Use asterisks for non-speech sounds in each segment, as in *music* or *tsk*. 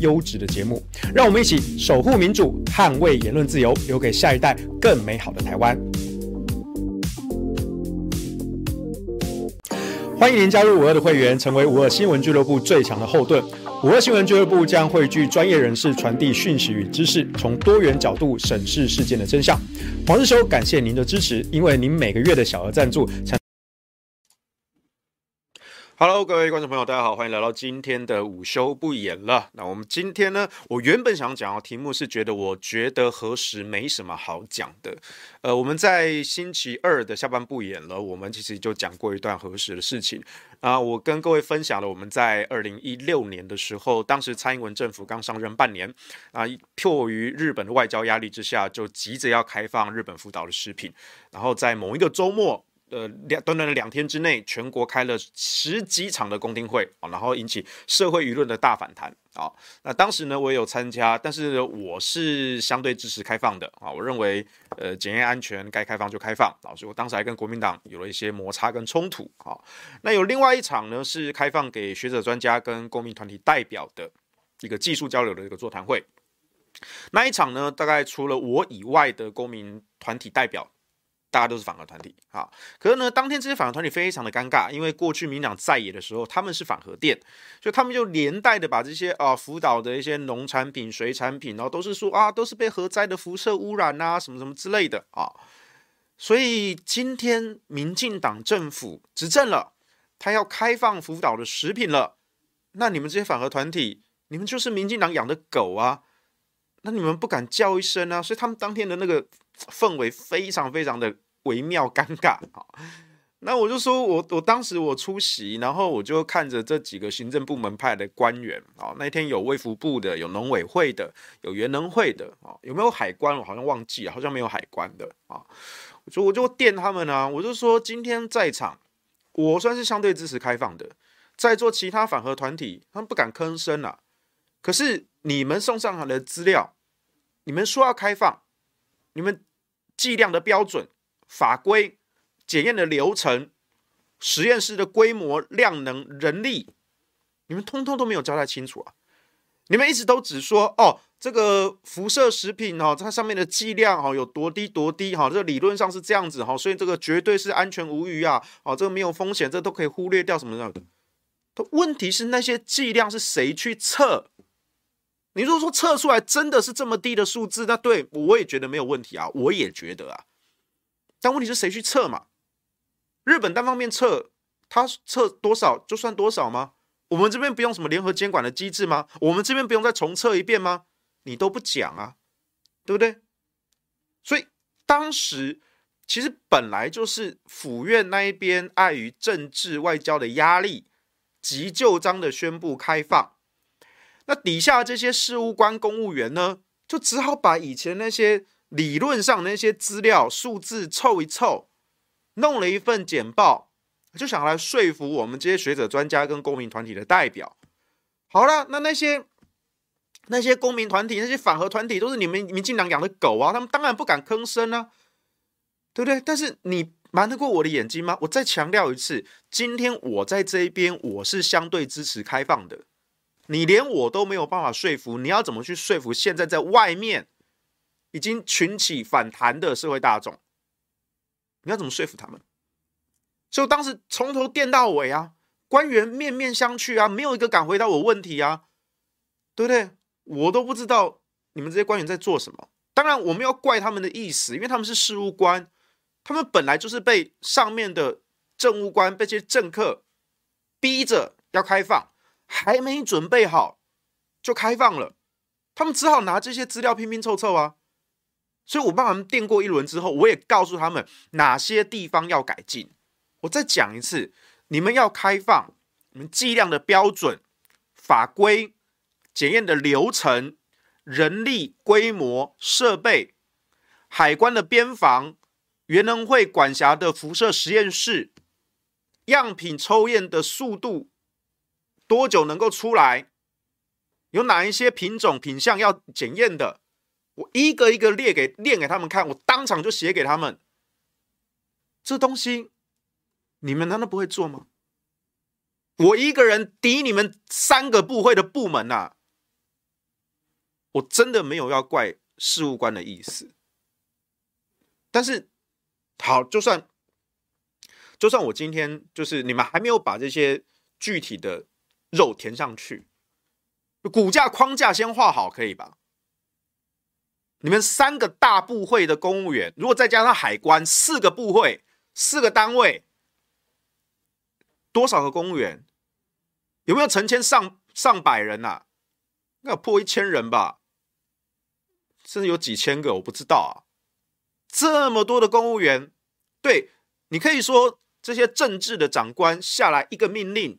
优质的节目，让我们一起守护民主，捍卫言论自由，留给下一代更美好的台湾。欢迎您加入五二的会员，成为五二新闻俱乐部最强的后盾。五二新闻俱乐部将汇聚专业人士，传递讯息与知识，从多元角度审视事件的真相。黄日修，感谢您的支持，因为您每个月的小额赞助才。Hello，各位观众朋友，大家好，欢迎来到今天的午休不演了。那我们今天呢，我原本想讲的题目是觉得，我觉得何时没什么好讲的。呃，我们在星期二的下半部演了，我们其实就讲过一段何时的事情啊。我跟各位分享了我们在二零一六年的时候，当时蔡英文政府刚上任半年啊，迫于日本的外交压力之下，就急着要开放日本福岛的食品，然后在某一个周末。呃，两短短的两天之内，全国开了十几场的公听会啊，然后引起社会舆论的大反弹啊。那当时呢，我也有参加，但是我是相对支持开放的啊。我认为，呃，检验安全该开放就开放啊。所以我当时还跟国民党有了一些摩擦跟冲突啊。那有另外一场呢，是开放给学者专家跟公民团体代表的一个技术交流的一个座谈会。那一场呢，大概除了我以外的公民团体代表。大家都是反核团体啊，可是呢，当天这些反核团体非常的尴尬，因为过去民党在野的时候，他们是反核电，所以他们就连带的把这些啊福岛的一些农产品、水产品，然后都是说啊，都是被核灾的辐射污染啊，什么什么之类的啊。所以今天民进党政府执政了，他要开放福岛的食品了，那你们这些反核团体，你们就是民进党养的狗啊，那你们不敢叫一声啊，所以他们当天的那个氛围非常非常的。微妙尴尬啊！*laughs* 那我就说我，我当时我出席，然后我就看着这几个行政部门派的官员啊，那天有卫福部的，有农委会的，有原能会的啊，有没有海关？我好像忘记了，好像没有海关的啊。我就我就电他们啊，我就说今天在场，我算是相对支持开放的，在座其他反核团体他们不敢吭声啊。可是你们送上来的资料，你们说要开放，你们计量的标准。法规、检验的流程、实验室的规模、量能、人力，你们通通都没有交代清楚啊！你们一直都只说哦，这个辐射食品哦，它上面的剂量哦有多低多低哈，这理论上是这样子哈，所以这个绝对是安全无虞啊！哦，这个没有风险，这都可以忽略掉什么的。问题是那些剂量是谁去测？你如果说测出来真的是这么低的数字，那对我也觉得没有问题啊，我也觉得啊。但问题是谁去测嘛？日本单方面测，他测多少就算多少吗？我们这边不用什么联合监管的机制吗？我们这边不用再重测一遍吗？你都不讲啊，对不对？所以当时其实本来就是府院那一边碍于政治外交的压力，急就章的宣布开放。那底下这些事务官、公务员呢，就只好把以前那些。理论上那些资料数字凑一凑，弄了一份简报，就想来说服我们这些学者专家跟公民团体的代表。好了，那那些那些公民团体、那些反核团体都是你们民进党养的狗啊，他们当然不敢吭声啊，对不对？但是你瞒得过我的眼睛吗？我再强调一次，今天我在这一边，我是相对支持开放的。你连我都没有办法说服，你要怎么去说服现在在外面？已经群起反弹的社会大众，你要怎么说服他们？所以当时从头电到尾啊，官员面面相觑啊，没有一个敢回答我问题啊，对不对？我都不知道你们这些官员在做什么。当然，我们要怪他们的意思，因为他们是事务官，他们本来就是被上面的政务官、被这些政客逼着要开放，还没准备好就开放了，他们只好拿这些资料拼拼凑凑啊。所以我帮他们垫过一轮之后，我也告诉他们哪些地方要改进。我再讲一次，你们要开放，你们计量的标准、法规、检验的流程、人力规模、设备、海关的边防、原能会管辖的辐射实验室、样品抽验的速度，多久能够出来？有哪一些品种品相要检验的？我一个一个列给念给他们看，我当场就写给他们。这东西你们难道不会做吗？我一个人抵你们三个部会的部门呐、我真的没有要怪事务官的意思。但是，好，就算就算我今天就是你们还没有把这些具体的肉填上去，骨架框架先画好，可以吧？你们三个大部会的公务员，如果再加上海关四个部会、四个单位，多少个公务员？有没有成千上上百人呐、啊？应该有破一千人吧？甚至有几千个，我不知道啊。这么多的公务员，对，你可以说这些政治的长官下来一个命令，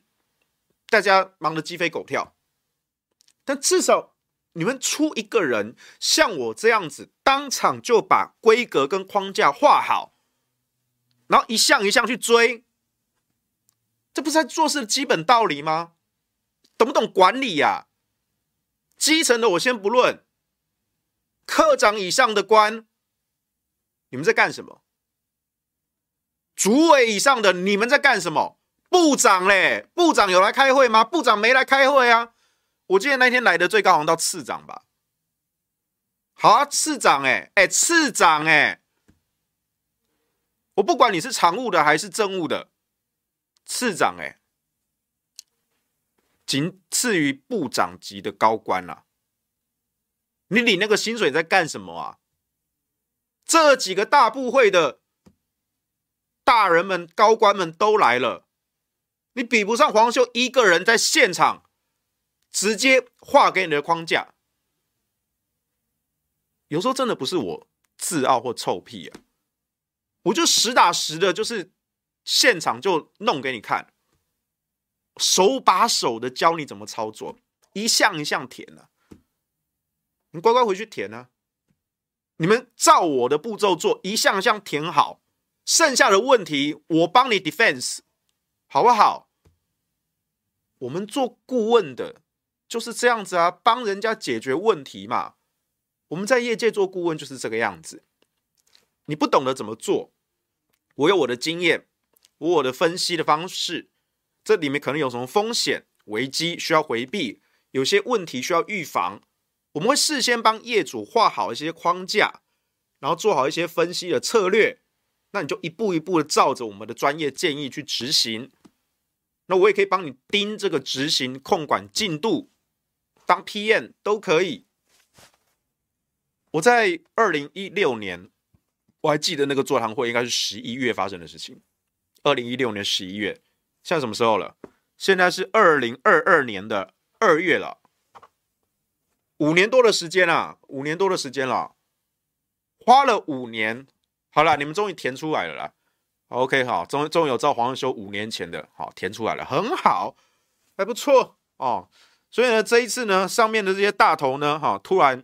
大家忙得鸡飞狗跳。但至少你们出一个人像我这样子，当场就把规格跟框架画好，然后一项一项去追，这不是在做事的基本道理吗？懂不懂管理呀？基层的我先不论。科长以上的官，你们在干什么？主委以上的你们在干什么？部长嘞？部长有来开会吗？部长没来开会啊。我记得那天来的最高好像到次长吧。好啊，次长哎哎，次长哎，我不管你是常务的还是政务的，次长哎，仅次于部长级的高官啊。你领那个薪水在干什么啊？这几个大部会的大人们、高官们都来了，你比不上黄修一个人在现场直接画给你的框架。有时候真的不是我自傲或臭屁啊，我就实打实的，就是现场就弄给你看，手把手的教你怎么操作，一项一项填了。你乖乖回去填啊！你们照我的步骤做，一项一项填好，剩下的问题我帮你 defense，好不好？我们做顾问的就是这样子啊，帮人家解决问题嘛。我们在业界做顾问就是这个样子。你不懂得怎么做，我有我的经验，我有我的分析的方式，这里面可能有什么风险、危机需要回避，有些问题需要预防。我们会事先帮业主画好一些框架，然后做好一些分析的策略，那你就一步一步的照着我们的专业建议去执行。那我也可以帮你盯这个执行、控管进度，当 PM 都可以。我在二零一六年，我还记得那个座谈会应该是十一月发生的事情。二零一六年十一月，现在什么时候了？现在是二零二二年的二月了。五年多的时间啊，五年多的时间了，花了五年，好了，你们终于填出来了啦。OK，好，终终于有赵黄日修五年前的，好填出来了，很好，还不错哦。所以呢，这一次呢，上面的这些大头呢，哈，突然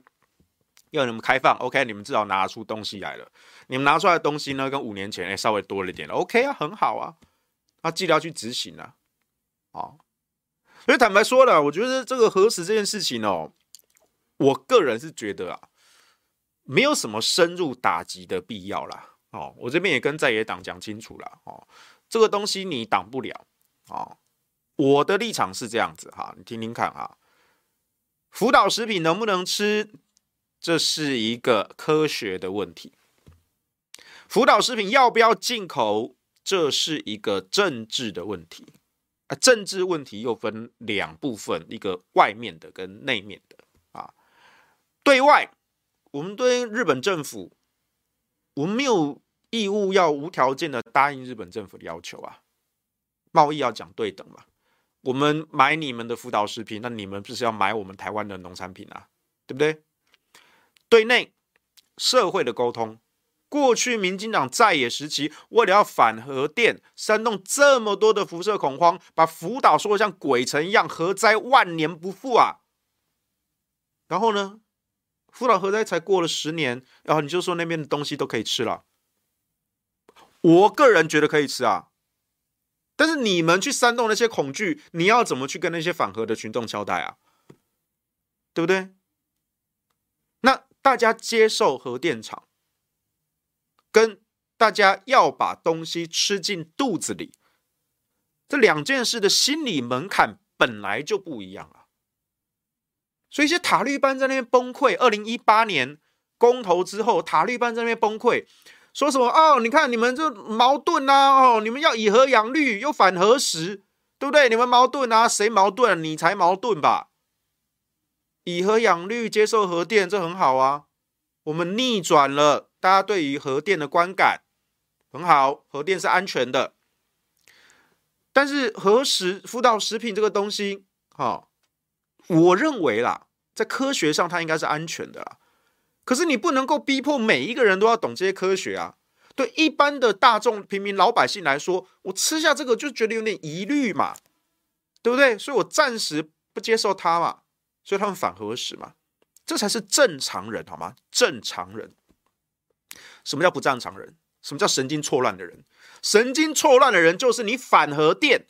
要你们开放，OK，你们至少拿出东西来了。你们拿出来的东西呢，跟五年前哎稍微多了一点，OK 啊，很好啊。那记得要去执行啊，好。所以坦白说了，我觉得这个核实这件事情哦。我个人是觉得啊，没有什么深入打击的必要啦。哦，我这边也跟在野党讲清楚了。哦，这个东西你挡不了。哦，我的立场是这样子哈，你听听看啊。福岛食品能不能吃，这是一个科学的问题。福岛食品要不要进口，这是一个政治的问题。啊，政治问题又分两部分，一个外面的跟内面的啊。对外，我们对日本政府，我们没有义务要无条件的答应日本政府的要求啊。贸易要讲对等嘛，我们买你们的福岛食品，那你们不是要买我们台湾的农产品啊？对不对？对内社会的沟通，过去民进党在野时期，为了要反核电，煽动这么多的辐射恐慌，把福岛说的像鬼城一样，核灾万年不复啊。然后呢？福岛核灾才过了十年，然后你就说那边的东西都可以吃了？我个人觉得可以吃啊，但是你们去煽动那些恐惧，你要怎么去跟那些反核的群众交代啊？对不对？那大家接受核电厂，跟大家要把东西吃进肚子里，这两件事的心理门槛本来就不一样啊。所以一些塔绿班在那边崩溃。二零一八年公投之后，塔绿班在那边崩溃，说什么哦？你看你们这矛盾呐、啊，哦，你们要以核养绿又反核食，对不对？你们矛盾啊？谁矛盾？你才矛盾吧？以核养绿，接受核电，这很好啊。我们逆转了大家对于核电的观感，很好，核电是安全的。但是核食辅导食品这个东西，哈、哦，我认为啦，在科学上它应该是安全的啦。可是你不能够逼迫每一个人都要懂这些科学啊。对一般的大众平民老百姓来说，我吃下这个就觉得有点疑虑嘛，对不对？所以我暂时不接受它嘛。所以他们反核食嘛，这才是正常人好吗？正常人。什么叫不正常人？什么叫神经错乱的人？神经错乱的人就是你反核电，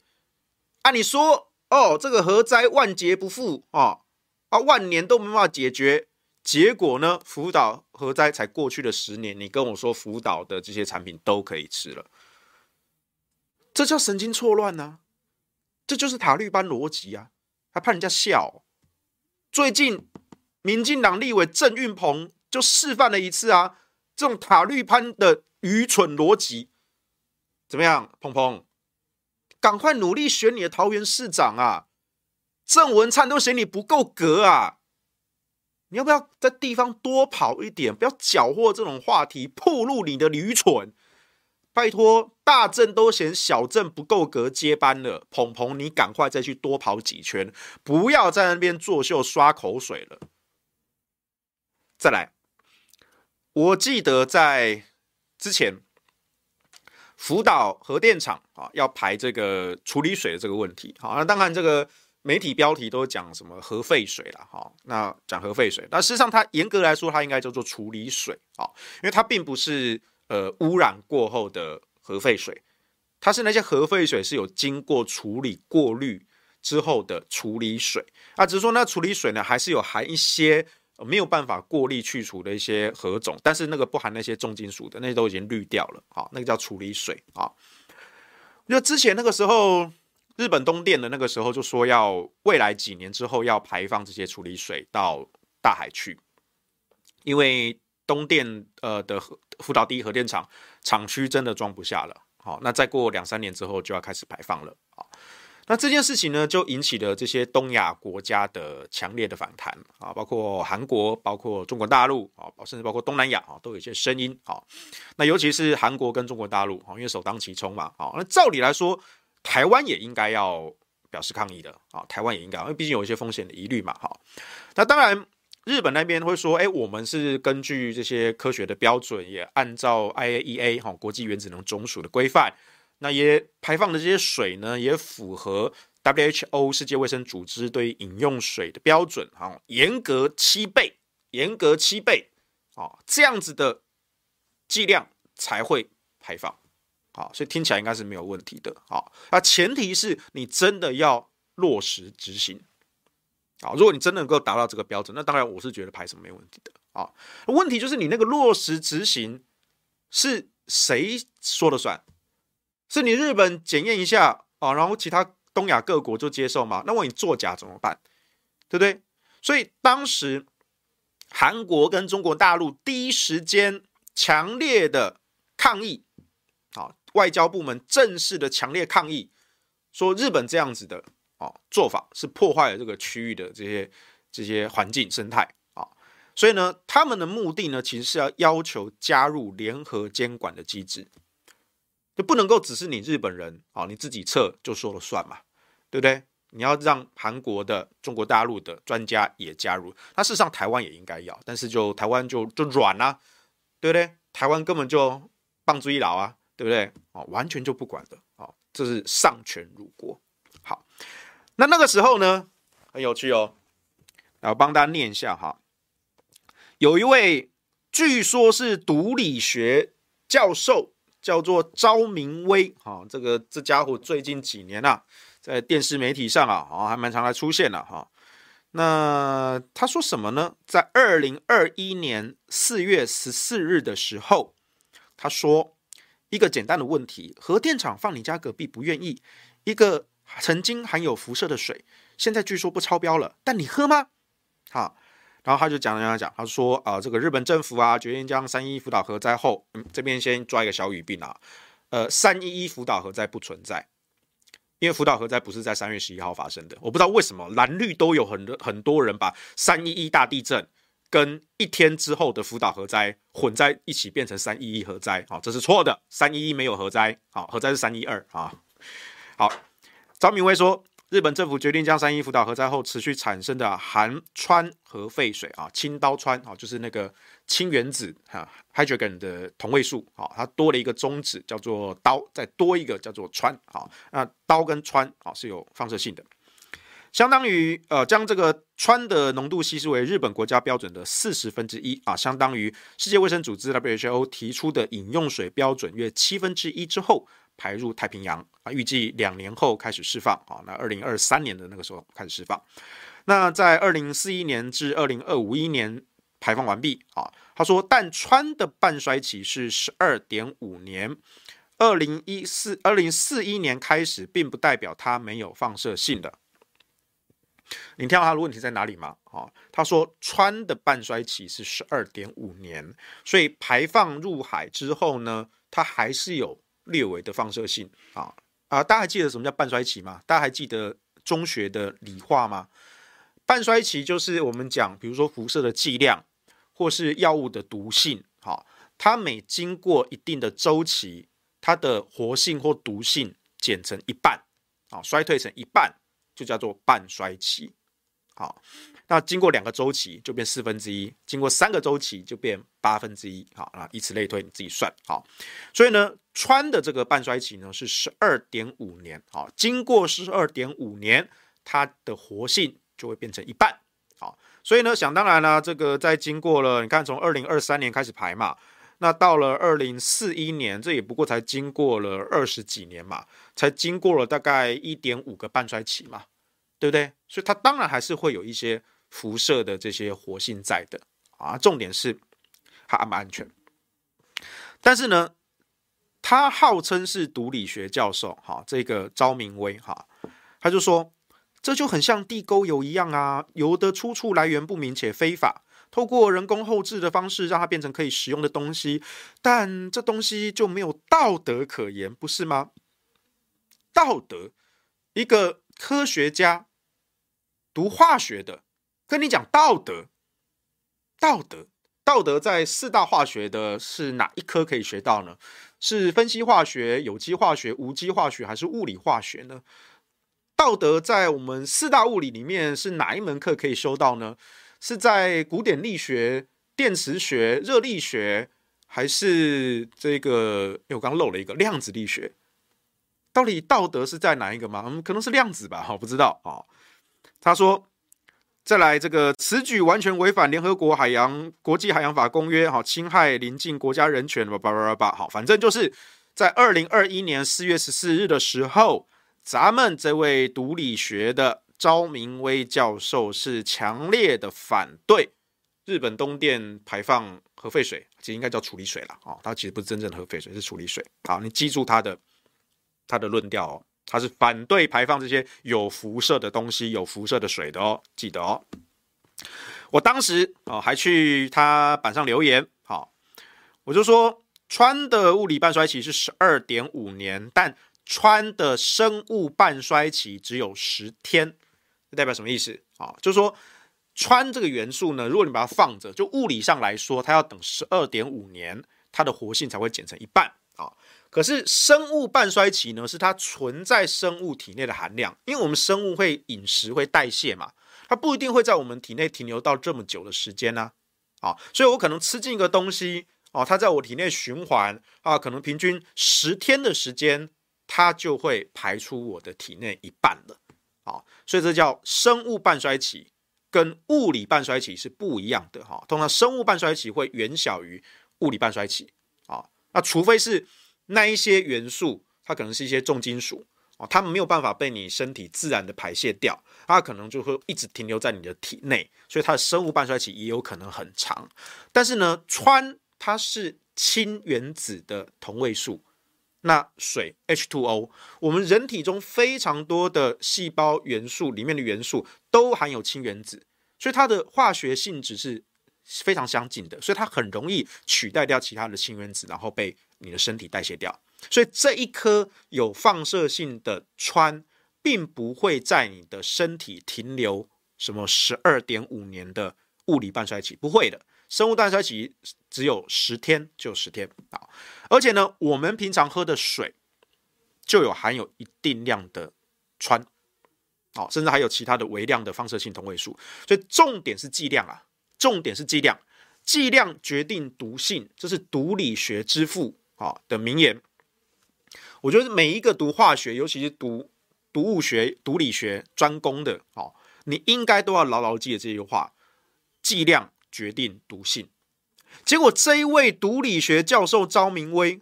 啊，你说哦，这个核灾万劫不复啊，啊，万年都没办法解决，结果呢，福岛核灾才过去了十年，你跟我说福岛的这些产品都可以吃了，这叫神经错乱呢？这就是塔绿班逻辑啊，还怕人家笑？最近民进党立委郑运鹏就示范了一次啊，这种塔绿班的。愚蠢逻辑，怎么样，鹏鹏？赶快努力选你的桃园市长啊！郑文灿都嫌你不够格啊！你要不要在地方多跑一点？不要搅和这种话题，暴露你的愚蠢。拜托，大郑都嫌小郑不够格接班了，鹏鹏，你赶快再去多跑几圈，不要在那边作秀刷口水了。再来，我记得在。之前福岛核电厂啊，要排这个处理水的这个问题，好，那当然这个媒体标题都讲什么核废水了，哈，那讲核废水，那事实上它严格来说，它应该叫做处理水，啊，因为它并不是呃污染过后的核废水，它是那些核废水是有经过处理过滤之后的处理水，啊，只是说那处理水呢，还是有含一些。没有办法过滤去除的一些核种，但是那个不含那些重金属的，那些都已经滤掉了。好，那个叫处理水啊。就之前那个时候，日本东电的那个时候就说要未来几年之后要排放这些处理水到大海去，因为东电呃的福岛第一核电厂厂区真的装不下了。好，那再过两三年之后就要开始排放了。好。那这件事情呢，就引起了这些东亚国家的强烈的反弹啊，包括韩国，包括中国大陆啊，甚至包括东南亚啊，都有一些声音啊。那尤其是韩国跟中国大陆啊，因为首当其冲嘛。好，那照理来说，台湾也应该要表示抗议的啊，台湾也应该，因为毕竟有一些风险的疑虑嘛。哈，那当然，日本那边会说，哎，我们是根据这些科学的标准，也按照 IAEA 哈国际原子能总署的规范。那也排放的这些水呢，也符合 WHO 世界卫生组织对于饮用水的标准，哈，严格七倍，严格七倍，啊，这样子的剂量才会排放，好，所以听起来应该是没有问题的，好，那前提是你真的要落实执行，啊，如果你真的能够达到这个标准，那当然我是觉得排什么没问题的，啊，问题就是你那个落实执行是谁说了算？是你日本检验一下啊，然后其他东亚各国就接受吗？那万一作假怎么办？对不对？所以当时韩国跟中国大陆第一时间强烈的抗议，啊，外交部门正式的强烈抗议，说日本这样子的啊做法是破坏了这个区域的这些这些环境生态啊，所以呢，他们的目的呢，其实是要要求加入联合监管的机制。不能够只是你日本人啊，你自己测就说了算嘛，对不对？你要让韩国的、中国大陆的专家也加入。那事实上台湾也应该要，但是就台湾就就软啊，对不对？台湾根本就棒子一老啊，对不对？哦，完全就不管的，哦，这是丧权辱国。好，那那个时候呢，很有趣哦，然后帮大家念一下哈，有一位据说是毒理学教授。叫做昭明威，哈，这个这家伙最近几年啊，在电视媒体上啊，啊，还蛮常来出现的哈。那他说什么呢？在二零二一年四月十四日的时候，他说一个简单的问题：核电厂放你家隔壁不愿意，一个曾经含有辐射的水，现在据说不超标了，但你喝吗？好，然后他就讲讲讲，他说啊、这个日本政府啊决定将三一一福岛核灾后，嗯，这边先抓一个小语病啊，呃，三一一福岛核灾不存在，因为福岛核灾不是在三月十一号发生的，我不知道为什么蓝绿都有很多很多人把三一一大地震跟一天之后的福岛核灾混在一起，变成三一一核灾，好，这是错的，三一一没有核灾，好，核灾是三一二啊，好，张明威说。日本政府决定将三一福岛核灾后持续产生的含氚核废水啊，氢氘氚啊，就是那个氢原子哈，hydrogen 的同位素啊，它多了一个中子叫做氘，再多一个叫做氚啊。那氘跟氚啊是有放射性的，相当于呃将这个氚的浓度稀释为日本国家标准的四十分之一啊，相当于世界卫生组织 WHO 提出的饮用水标准约七分之一之后。排入太平洋啊，预计两年后开始释放啊。那二零二三年的那个时候开始释放。那在二零四一年至二零二五一年排放完毕啊。他说，但川的半衰期是十二点五年，二零一四二零四一年开始，并不代表它没有放射性的。你听到他的问题在哪里吗？啊，他说川的半衰期是十二点五年，所以排放入海之后呢，它还是有。略微的放射性啊啊！大家还记得什么叫半衰期吗？大家还记得中学的理化吗？半衰期就是我们讲，比如说辐射的剂量或是药物的毒性，哈，它每经过一定的周期，它的活性或毒性减成一半，啊，衰退成一半，就叫做半衰期，好。那经过两个周期就变四分之一，经过三个周期就变八分之一，好啊，以此类推，你自己算好。所以呢，穿的这个半衰期呢是十二点五年，好，经过十二点五年，它的活性就会变成一半，好，所以呢，想当然了，这个在经过了，你看从二零二三年开始排嘛，那到了二零四一年，这也不过才经过了二十几年嘛，才经过了大概一点五个半衰期嘛，对不对？所以它当然还是会有一些。辐射的这些活性在的啊，重点是它安不安全。但是呢，他号称是毒理学教授，哈，这个昭明威，哈，他就说，这就很像地沟油一样啊，油的出处来源不明且非法，透过人工后置的方式让它变成可以食用的东西，但这东西就没有道德可言，不是吗？道德，一个科学家读化学的。跟你讲道德，道德，道德在四大化学的是哪一科可以学到呢？是分析化学、有机化学、无机化学，还是物理化学呢？道德在我们四大物理里面是哪一门课可以修到呢？是在古典力学、电磁学、热力学，还是这个？因为我刚漏了一个量子力学。到底道德是在哪一个吗？嗯，可能是量子吧，我不知道啊。他说。再来，这个此举完全违反联合国海洋国际海洋法公约，哈，侵害邻近国家人权，叭叭叭叭，好，反正就是在二零二一年四月十四日的时候，咱们这位毒理学的昭明威教授是强烈的反对日本东电排放核废水，其实应该叫处理水了，哦，它其实不是真正的核废水，是处理水。好，你记住他的他的论调哦。他是反对排放这些有辐射的东西、有辐射的水的哦，记得哦。我当时哦还去他板上留言，好，我就说川的物理半衰期是十二点五年，但川的生物半衰期只有十天，这代表什么意思啊？就是说川这个元素呢，如果你把它放着，就物理上来说，它要等十二点五年，它的活性才会减成一半啊。可是生物半衰期呢，是它存在生物体内的含量，因为我们生物会饮食、会代谢嘛，它不一定会在我们体内停留到这么久的时间呢、啊。所以我可能吃进一个东西，哦、啊，它在我体内循环啊，可能平均十天的时间，它就会排出我的体内一半了。啊，所以这叫生物半衰期，跟物理半衰期是不一样的哈、通常生物半衰期会远小于物理半衰期。啊，那除非是。那一些元素，它可能是一些重金属哦，它没有办法被你身体自然的排泄掉，它可能就会一直停留在你的体内，所以它的生物半衰期也有可能很长。但是呢，氚它是氢原子的同位素，那水 H2O，我们人体中非常多的细胞元素里面的元素都含有氢原子，所以它的化学性质是非常相近的，所以它很容易取代掉其他的氢原子，然后被你的身体代谢掉。所以这一颗有放射性的氚，并不会在你的身体停留什么十二点五年的物理半衰期，不会的。生物半衰期只有十天，就十天啊！而且呢，我们平常喝的水就有含有一定量的氚，好，甚至还有其他的微量的放射性同位素。所以重点是剂量啊，重点是剂量，剂量决定毒性，这是毒理学之父啊的名言。我觉得每一个读化学，尤其是读毒物学、毒理学专攻的，哦，你应该都要牢牢记得这句话：剂量。决定毒性，结果这一位毒理学教授赵明威，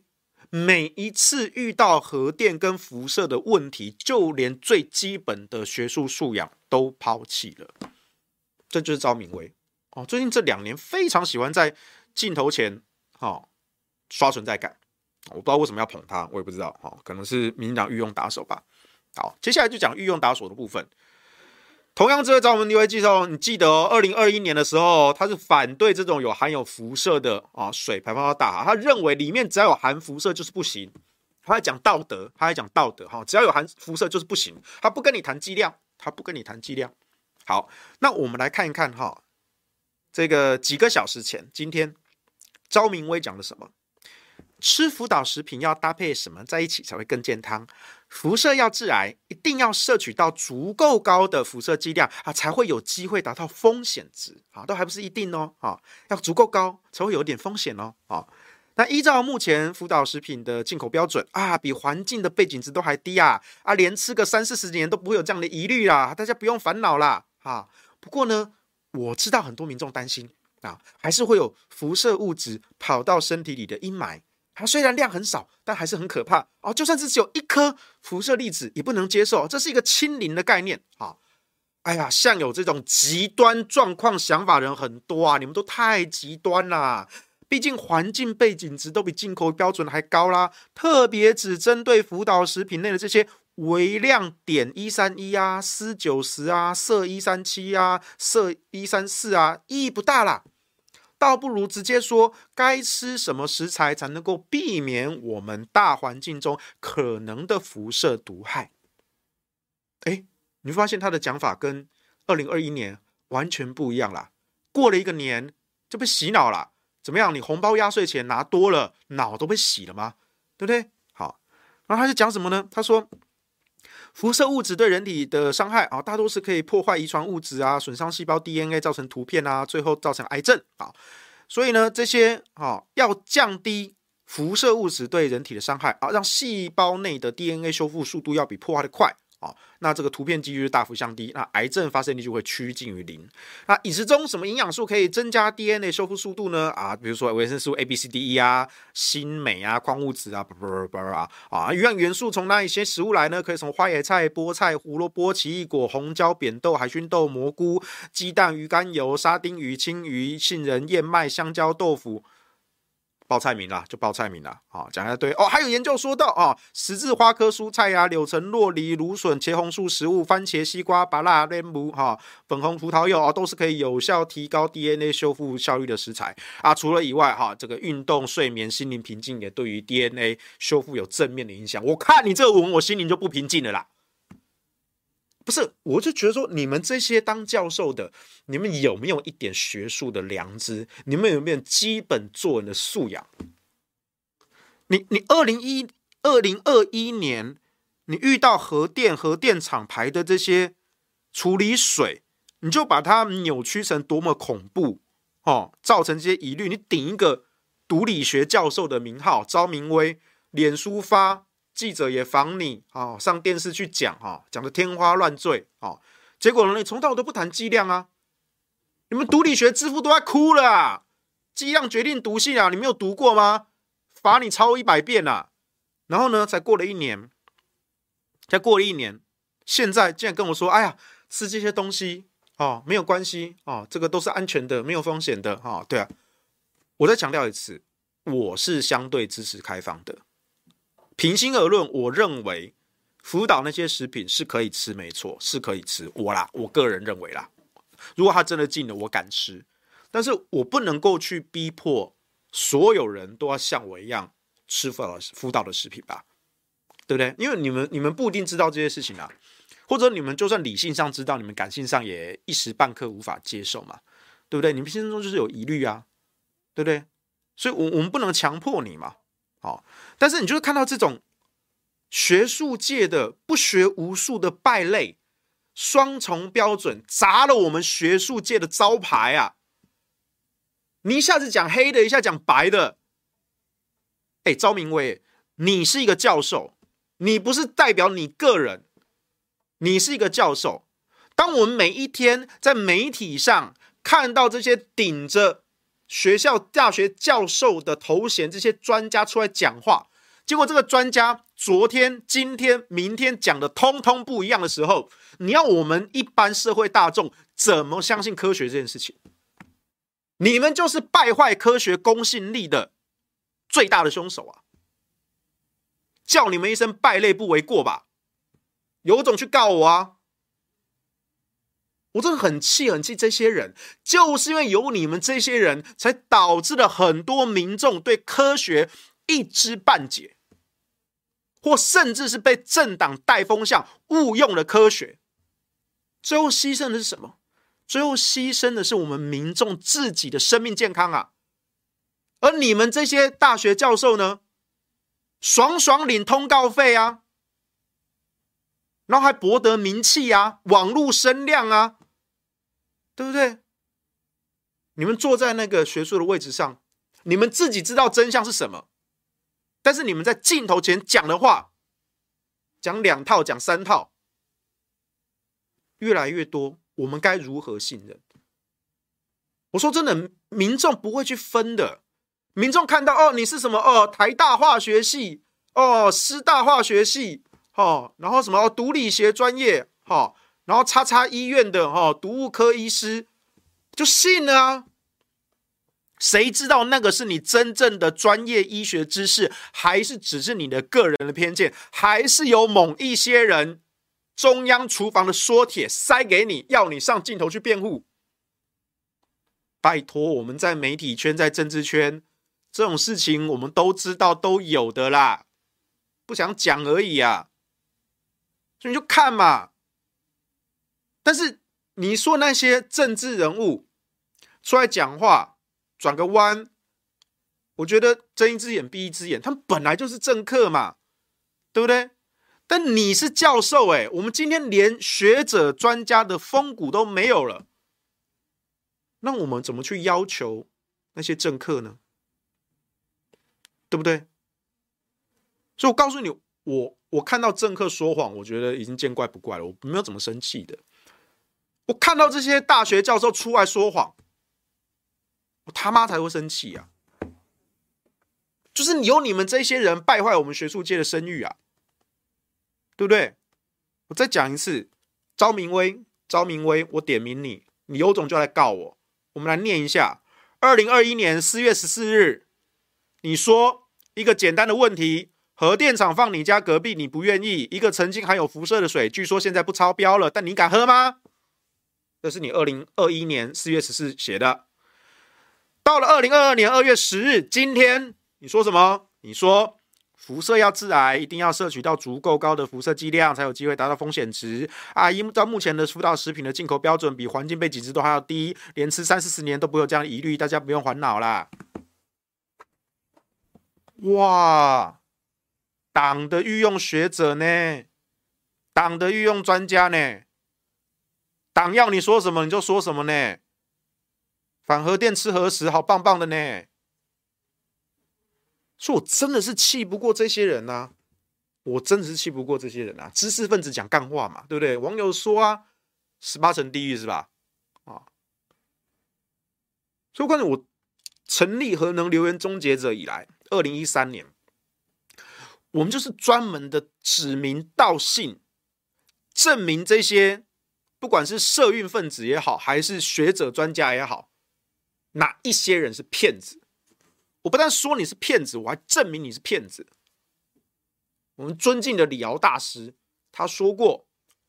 每一次遇到核电跟辐射的问题，就连最基本的学术素养都抛弃了。这就是赵明威哦，最近这两年非常喜欢在镜头前哦刷存在感，我不知道为什么要捧他，我也不知道哦，可能是民进党御用打手吧。好，接下来就讲御用打手的部分。同样，这位找我们一位教授，你记得哦，二零二一年的时候，他是反对这种有含有辐射的啊水排放到大海，他认为里面只要有含辐射就是不行。他在讲道德，他在讲道德哈，只要有含辐射就是不行。他不跟你谈剂量，他不跟你谈剂量。好，那我们来看一看哈，这个几个小时前，今天赵明威讲了什么？吃辅导食品要搭配什么在一起才会更健康？辐射要致癌，一定要摄取到足够高的辐射剂量啊，才会有机会达到风险值啊，都还不是一定哦啊，要足够高才会有点风险哦啊。那依照目前辅导食品的进口标准啊，比环境的背景值都还低啊啊，连吃个三四十年都不会有这样的疑虑啦，大家不用烦恼啦啊。不过呢，我知道很多民众担心啊，还是会有辐射物质跑到身体里的阴霾。它虽然量很少，但还是很可怕哦。就算是只有一颗辐射粒子，也不能接受。这是一个清零的概念啊！哎呀，像有这种极端状况想法的人很多啊，你们都太极端啦。毕竟环境背景值都比进口标准还高啦，特别只针对福岛食品内的这些微量点一三一啊、鍶九十啊、銫一三七啊、銫一三四啊，意义不大啦。倒不如直接说，该吃什么食材才能够避免我们大环境中可能的辐射毒害？哎，你会发现他的讲法跟二零二一年完全不一样啦。过了一个年就被洗脑了，怎么样？你红包压岁钱拿多了，脑都被洗了吗？对不对？好，然后他就讲什么呢？他说。辐射物质对人体的伤害啊，大多是可以破坏遗传物质啊，损伤细胞 DNA，造成图片啊，最后造成癌症啊。所以呢，这些啊要降低辐射物质对人体的伤害啊，让细胞内的 DNA 修复速度要比破坏的快。啊，那这个突变几率大幅降低，那癌症发生率就会趋近于零。那饮食中什么营养素可以增加 DNA 修复速度呢？啊，比如说维生素 A、B、C、D、E 啊，锌、镁啊，矿物质啊，不不不啊，啊，营养元素从哪一些食物来呢？可以从花椰菜、菠菜、胡萝卜、奇异果、红椒、扁豆、海薰豆、蘑菇、鸡蛋、鱼肝油、沙丁鱼、青鱼、杏仁、燕麦、香蕉、豆腐。报菜名啦，就报菜名啦。好，讲一下对哦。还有研究说到啊，十字花科蔬菜呀、柳橙、洛梨、芦笋、茄红素食物、番茄、西瓜、芭乐、莲雾哈、粉红葡萄柚啊，都是可以有效提高 DNA 修复效率的食材啊。除了以外哈，这个运动、睡眠、心灵平静也对于 DNA 修复有正面的影响。我看你这个文，我心灵就不平静了啦。不是，我就觉得说，你们这些当教授的，你们有没有一点学术的良知？你们有没有基本做人的素养？你你二零一二零二一年，你遇到核电核电厂排的这些处理水，你就把它扭曲成多么恐怖哦，造成这些疑虑。你顶一个毒理学教授的名号，招明威，脸书发。记者也防你啊，上电视去讲哈，讲的天花乱坠啊，结果呢，你从头都不谈剂量啊，你们毒理学之父都在哭了啊，剂量决定毒性啊，你没有读过吗？罚你抄一百遍啊，然后呢，才过了一年，才过了一年，现在竟然跟我说，哎呀，吃这些东西哦，没有关系哦，这个都是安全的，没有风险的哈，对啊，我再强调一次，我是相对支持开放的。平心而论，我认为福岛那些食品是可以吃，没错，是可以吃。我啦，我个人认为啦，如果他真的进了，我敢吃，但是我不能够去逼迫所有人都要像我一样吃福岛福岛的食品吧，对不对？因为你们你们不一定知道这些事情啊，或者你们就算理性上知道，你们感性上也一时半刻无法接受嘛，对不对？你们心中就是有疑虑啊，对不对？所以，我我们不能强迫你嘛，好，但是你就是看到这种学术界的不学无术的败类，双重标准砸了我们学术界的招牌啊！你一下子讲黑的，一下讲白的，哎，昭明威，你是一个教授，你不是代表你个人，你是一个教授。当我们每一天在媒体上看到这些顶着。学校、大学教授的头衔，这些专家出来讲话，结果这个专家昨天、今天、明天讲的通通不一样的时候，你要我们一般社会大众怎么相信科学这件事情？你们就是败坏科学公信力的最大的凶手啊！叫你们一声败类不为过吧？有种去告我啊！我真的很气，很气这些人，就是因为有你们这些人，才导致了很多民众对科学一知半解，或甚至是被政党带风向误用了科学，最后牺牲的是什么？最后牺牲的是我们民众自己的生命健康啊！而你们这些大学教授呢，爽爽领通告费啊，然后还博得名气啊，网络声量啊。对不对？你们坐在那个学术的位置上，你们自己知道真相是什么，但是你们在镜头前讲的话，讲两套，讲三套，越来越多，我们该如何信任？我说真的，民众不会去分的。民众看到哦，你是什么哦，台大化学系哦，师大化学系哦，然后什么哦，毒理学专业哦。然后叉叉医院的哈毒物科医师就信了啊，谁知道那个是你真正的专业医学知识，还是只是你的个人的偏见，还是有某一些人中央厨房的缩帖塞给你，要你上镜头去辩护？拜托，我们在媒体圈、在政治圈，这种事情我们都知道都有的啦，不想讲而已啊，所以你就看嘛。但是你说那些政治人物出来讲话，转个弯，我觉得睁一只眼闭一只眼，他们本来就是政客嘛，对不对？但你是教授哎，我们今天连学者专家的风骨都没有了，那我们怎么去要求那些政客呢？对不对？所以我告诉你，我我看到政客说谎，我觉得已经见怪不怪了，我没有怎么生气的。我看到这些大学教授出来说谎，我他妈才会生气啊！就是有你们这些人败坏我们学术界的声誉啊，对不对？我再讲一次，昭明威，昭明威，我点名你，你有种就来告我。我们来念一下：二零二一年四月十四日，你说一个简单的问题，核电厂放你家隔壁，你不愿意；一个曾经含有辐射的水，据说现在不超标了，但你敢喝吗？这是你二零二一年四月十四写的，到了二零二二年二月十日，今天你说什么？你说辐射要致癌，一定要摄取到足够高的辐射剂量，才有机会达到风险值啊！依照目前的辅导食品的进口标准，比环境背景值都还要低，连吃三四十年都不会有这样的疑虑，大家不用烦恼啦。哇，党的御用学者呢？党的御用专家呢？党要你说什么你就说什么呢？反核电吃核食，好棒棒的呢！说我真的是气不过这些人呐、啊，我真的是气不过这些人啊！知识分子讲干话嘛，对不对？网友说啊，十八层地狱是吧？啊，所以我感觉我成立核能留言终结者以来，二零一三年，我们就是专门的指名道姓，证明这些。不管是社运分子也好，还是学者专家也好，哪一些人是骗子？我不但说你是骗子，我还证明你是骗子。我们尊敬的李敖大师他说过：“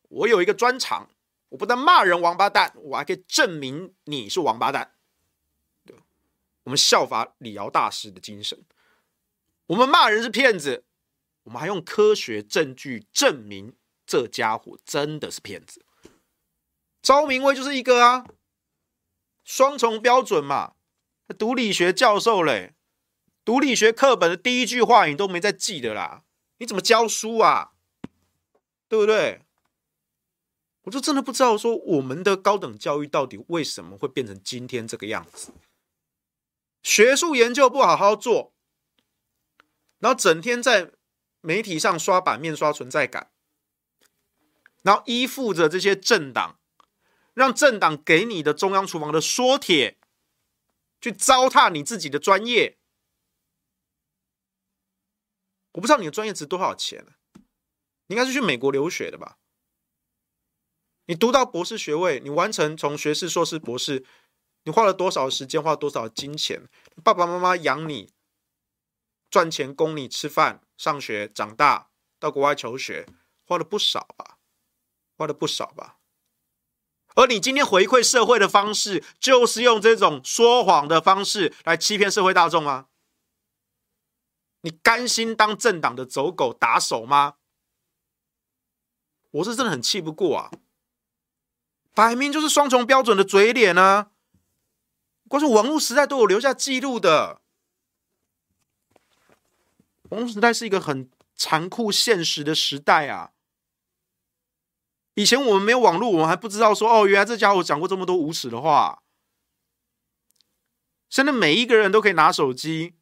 我有一个专长，我不但骂人王八蛋，我还可以证明你是王八蛋。我们效法李敖大师的精神，我们骂人是骗子，我们还用科学证据证明这家伙真的是骗子。昭明威就是一个啊，双重标准嘛，读理学教授嘞，读理学课本的第一句话你都没在记的啦，你怎么教书啊？对不对？我就真的不知道，说我们的高等教育到底为什么会变成今天这个样子？学术研究不好好做，然后整天在媒体上刷版面、刷存在感，然后依附着这些政党，让政党给你的中央厨房的缩帖，去糟蹋你自己的专业。我不知道你的专业值多少钱，你应该是去美国留学的吧？你读到博士学位，你完成从学士、硕士、博士，你花了多少时间，花了多少金钱？爸爸妈妈养你，赚钱供你吃饭、上学、长大，到国外求学，花了不少吧？花了不少吧？而你今天回馈社会的方式，就是用这种说谎的方式来欺骗社会大众吗？你甘心当政党的走狗打手吗？我是真的很气不过啊！摆明就是双重标准的嘴脸啊！光是网络时代都有留下记录的。网络时代是一个很残酷现实的时代啊！以前我们没有网络，我们还不知道说哦，原来这家伙讲过这么多无耻的话。现在每一个人都可以拿手机，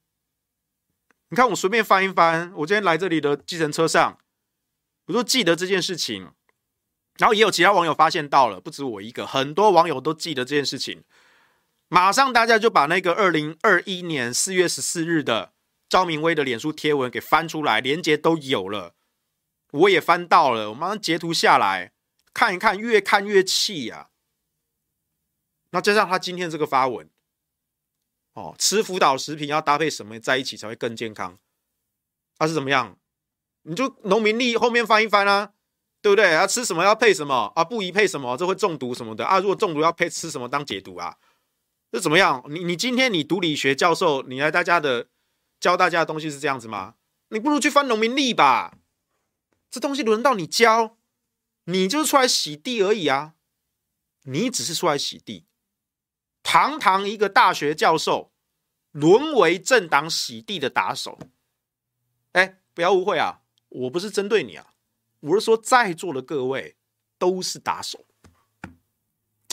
你看我随便翻一翻，我今天来这里的计程车上，我都记得这件事情。然后也有其他网友发现到了，不止我一个，很多网友都记得这件事情。马上大家就把那个二零二一年四月十四日的赵明威的脸书贴文给翻出来，连接都有了，我也翻到了，我马上截图下来看一看，越看越气呀。那加上他今天这个发文，哦，吃辅导食品要搭配什么在一起才会更健康？他是怎么样？你就农民历后面翻一翻啊。对不对？要吃什么要配什么啊？不宜配什么，这会中毒什么的啊？如果中毒要配吃什么当解毒啊？这怎么样？你你今天你读理学教授，你来大家的教大家的东西是这样子吗？你不如去翻农民历吧。这东西轮到你教，你就是出来洗地而已啊！你只是出来洗地，堂堂一个大学教授，沦为政党洗地的打手。哎，不要误会啊，我不是针对你啊。我是说，在座的各位都是打手，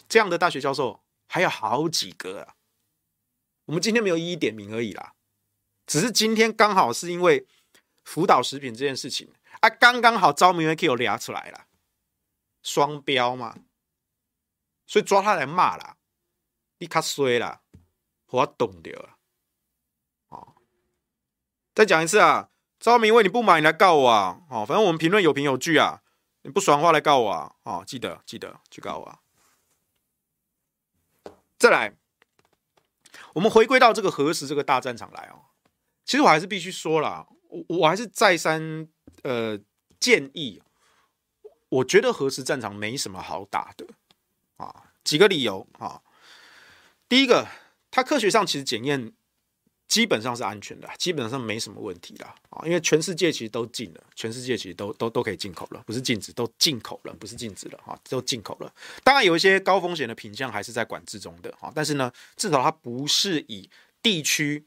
这样的大学教授还有好几个啊。我们今天没有一一点名而已啦，只是今天刚好是因为辅导食品这件事情啊，刚刚好招明威可以有俩出来了，双标嘛，所以抓他来骂啦，你卡衰啦，我懂掉了。哦，再讲一次啊。赵明威，你不买你来告我啊！哦，反正我们评论有凭有据啊，你不爽的话来告我啊！哦，记得记得去告我啊！再来，我们回归到这个核实这个大战场来哦。其实我还是必须说了，我我还是再三呃建议，我觉得核食战场没什么好打的啊，几个理由啊。第一个，它科学上其实检验。基本上是安全的，基本上没什么问题的啊，因为全世界其实都禁了，全世界其实都都都可以进口了，不是禁止，都进口了，不是禁止了啊，都进口了。当然有一些高风险的品项还是在管制中的啊，但是呢，至少它不是以地区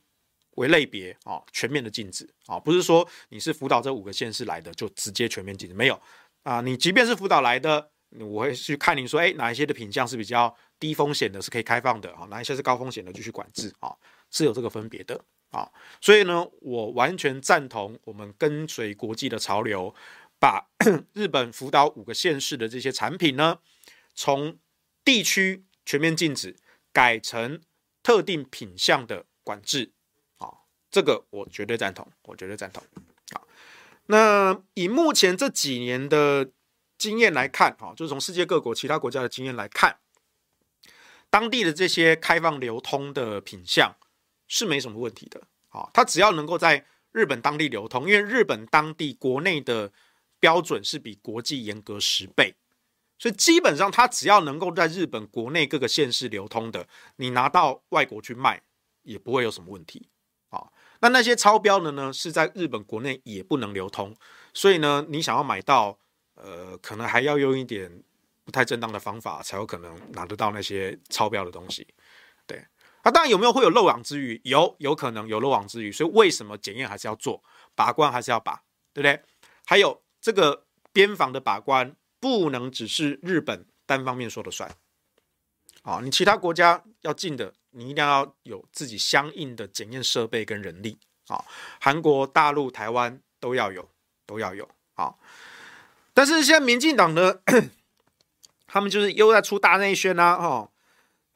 为类别啊，全面的禁止啊，不是说你是辅导这五个县市来的就直接全面禁止，没有啊，你即便是辅导来的，我会去看你说，哎，哪一些的品项是比较低风险的，是可以开放的啊，哪一些是高风险的，继续管制啊。是有这个分别的啊，所以呢，我完全赞同我们跟随国际的潮流，把 *coughs* 日本福岛五个县市的这些产品呢，从地区全面禁止改成特定品项的管制啊，这个我绝对赞同，我绝对赞同。那以目前这几年的经验来看啊，就是从世界各国其他国家的经验来看，当地的这些开放流通的品相。是没什么问题的，啊，它只要能够在日本当地流通，因为日本当地国内的标准是比国际严格十倍，所以基本上它只要能够在日本国内各个县市流通的，你拿到外国去卖也不会有什么问题。那那些超标的呢，是在日本国内也不能流通，所以呢，你想要买到，呃，可能还要用一点不太正当的方法才有可能拿得到那些超标的东西。对，啊，当然有没有会有漏网之鱼？有，有可能有漏网之鱼。所以为什么检验还是要做，把关还是要把，对不对？还有这个边防的把关。不能只是日本单方面说了算，啊，你其他国家要进的，你一定要有自己相应的检验设备跟人力啊。韩国、大陆、台湾都要有，都要有啊。但是现在民进党呢，*coughs* 他们就是又在出大内宣啦，哈，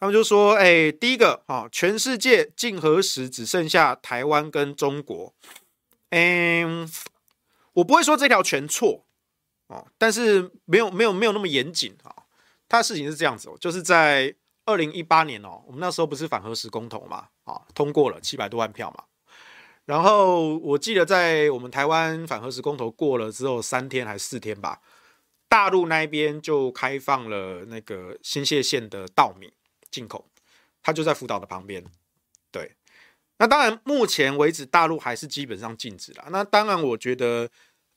他们就说，哎，第一个啊，全世界禁核时只剩下台湾跟中国，嗯，我不会说这条全错。哦，但是没有没有没有那么严谨啊。他事情是这样子哦，就是在二零一八年哦，我们那时候不是反核食公投嘛，啊，通过了七百多万票嘛。然后我记得在我们台湾反核食公投过了之后三天还是四天吧，大陆那边就开放了那个新泻县的稻米进口，它就在福岛的旁边。对，那当然目前为止大陆还是基本上禁止了。那当然我觉得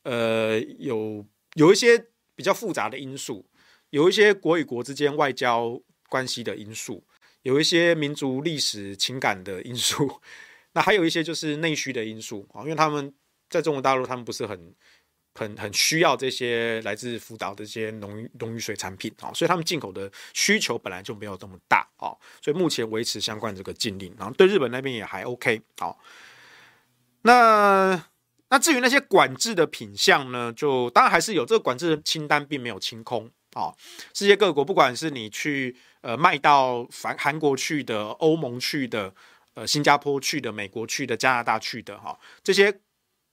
呃有。有一些比较复杂的因素，有一些国与国之间外交关系的因素，有一些民族历史情感的因素，*laughs* 那还有一些就是内需的因素啊，因为他们在中国大陆，他们不是很很很需要这些来自福岛的这些农农渔水产品啊，所以他们进口的需求本来就没有这么大啊，所以目前维持相关这个禁令，然后对日本那边也还 OK 好，那。那至于那些管制的品项呢，就当然还是有这个管制的清单，并没有清空好。世界各国，不管是你去呃卖到韩韩国去的、欧盟去的、呃新加坡去的、美国去的、加拿大去的哈，这些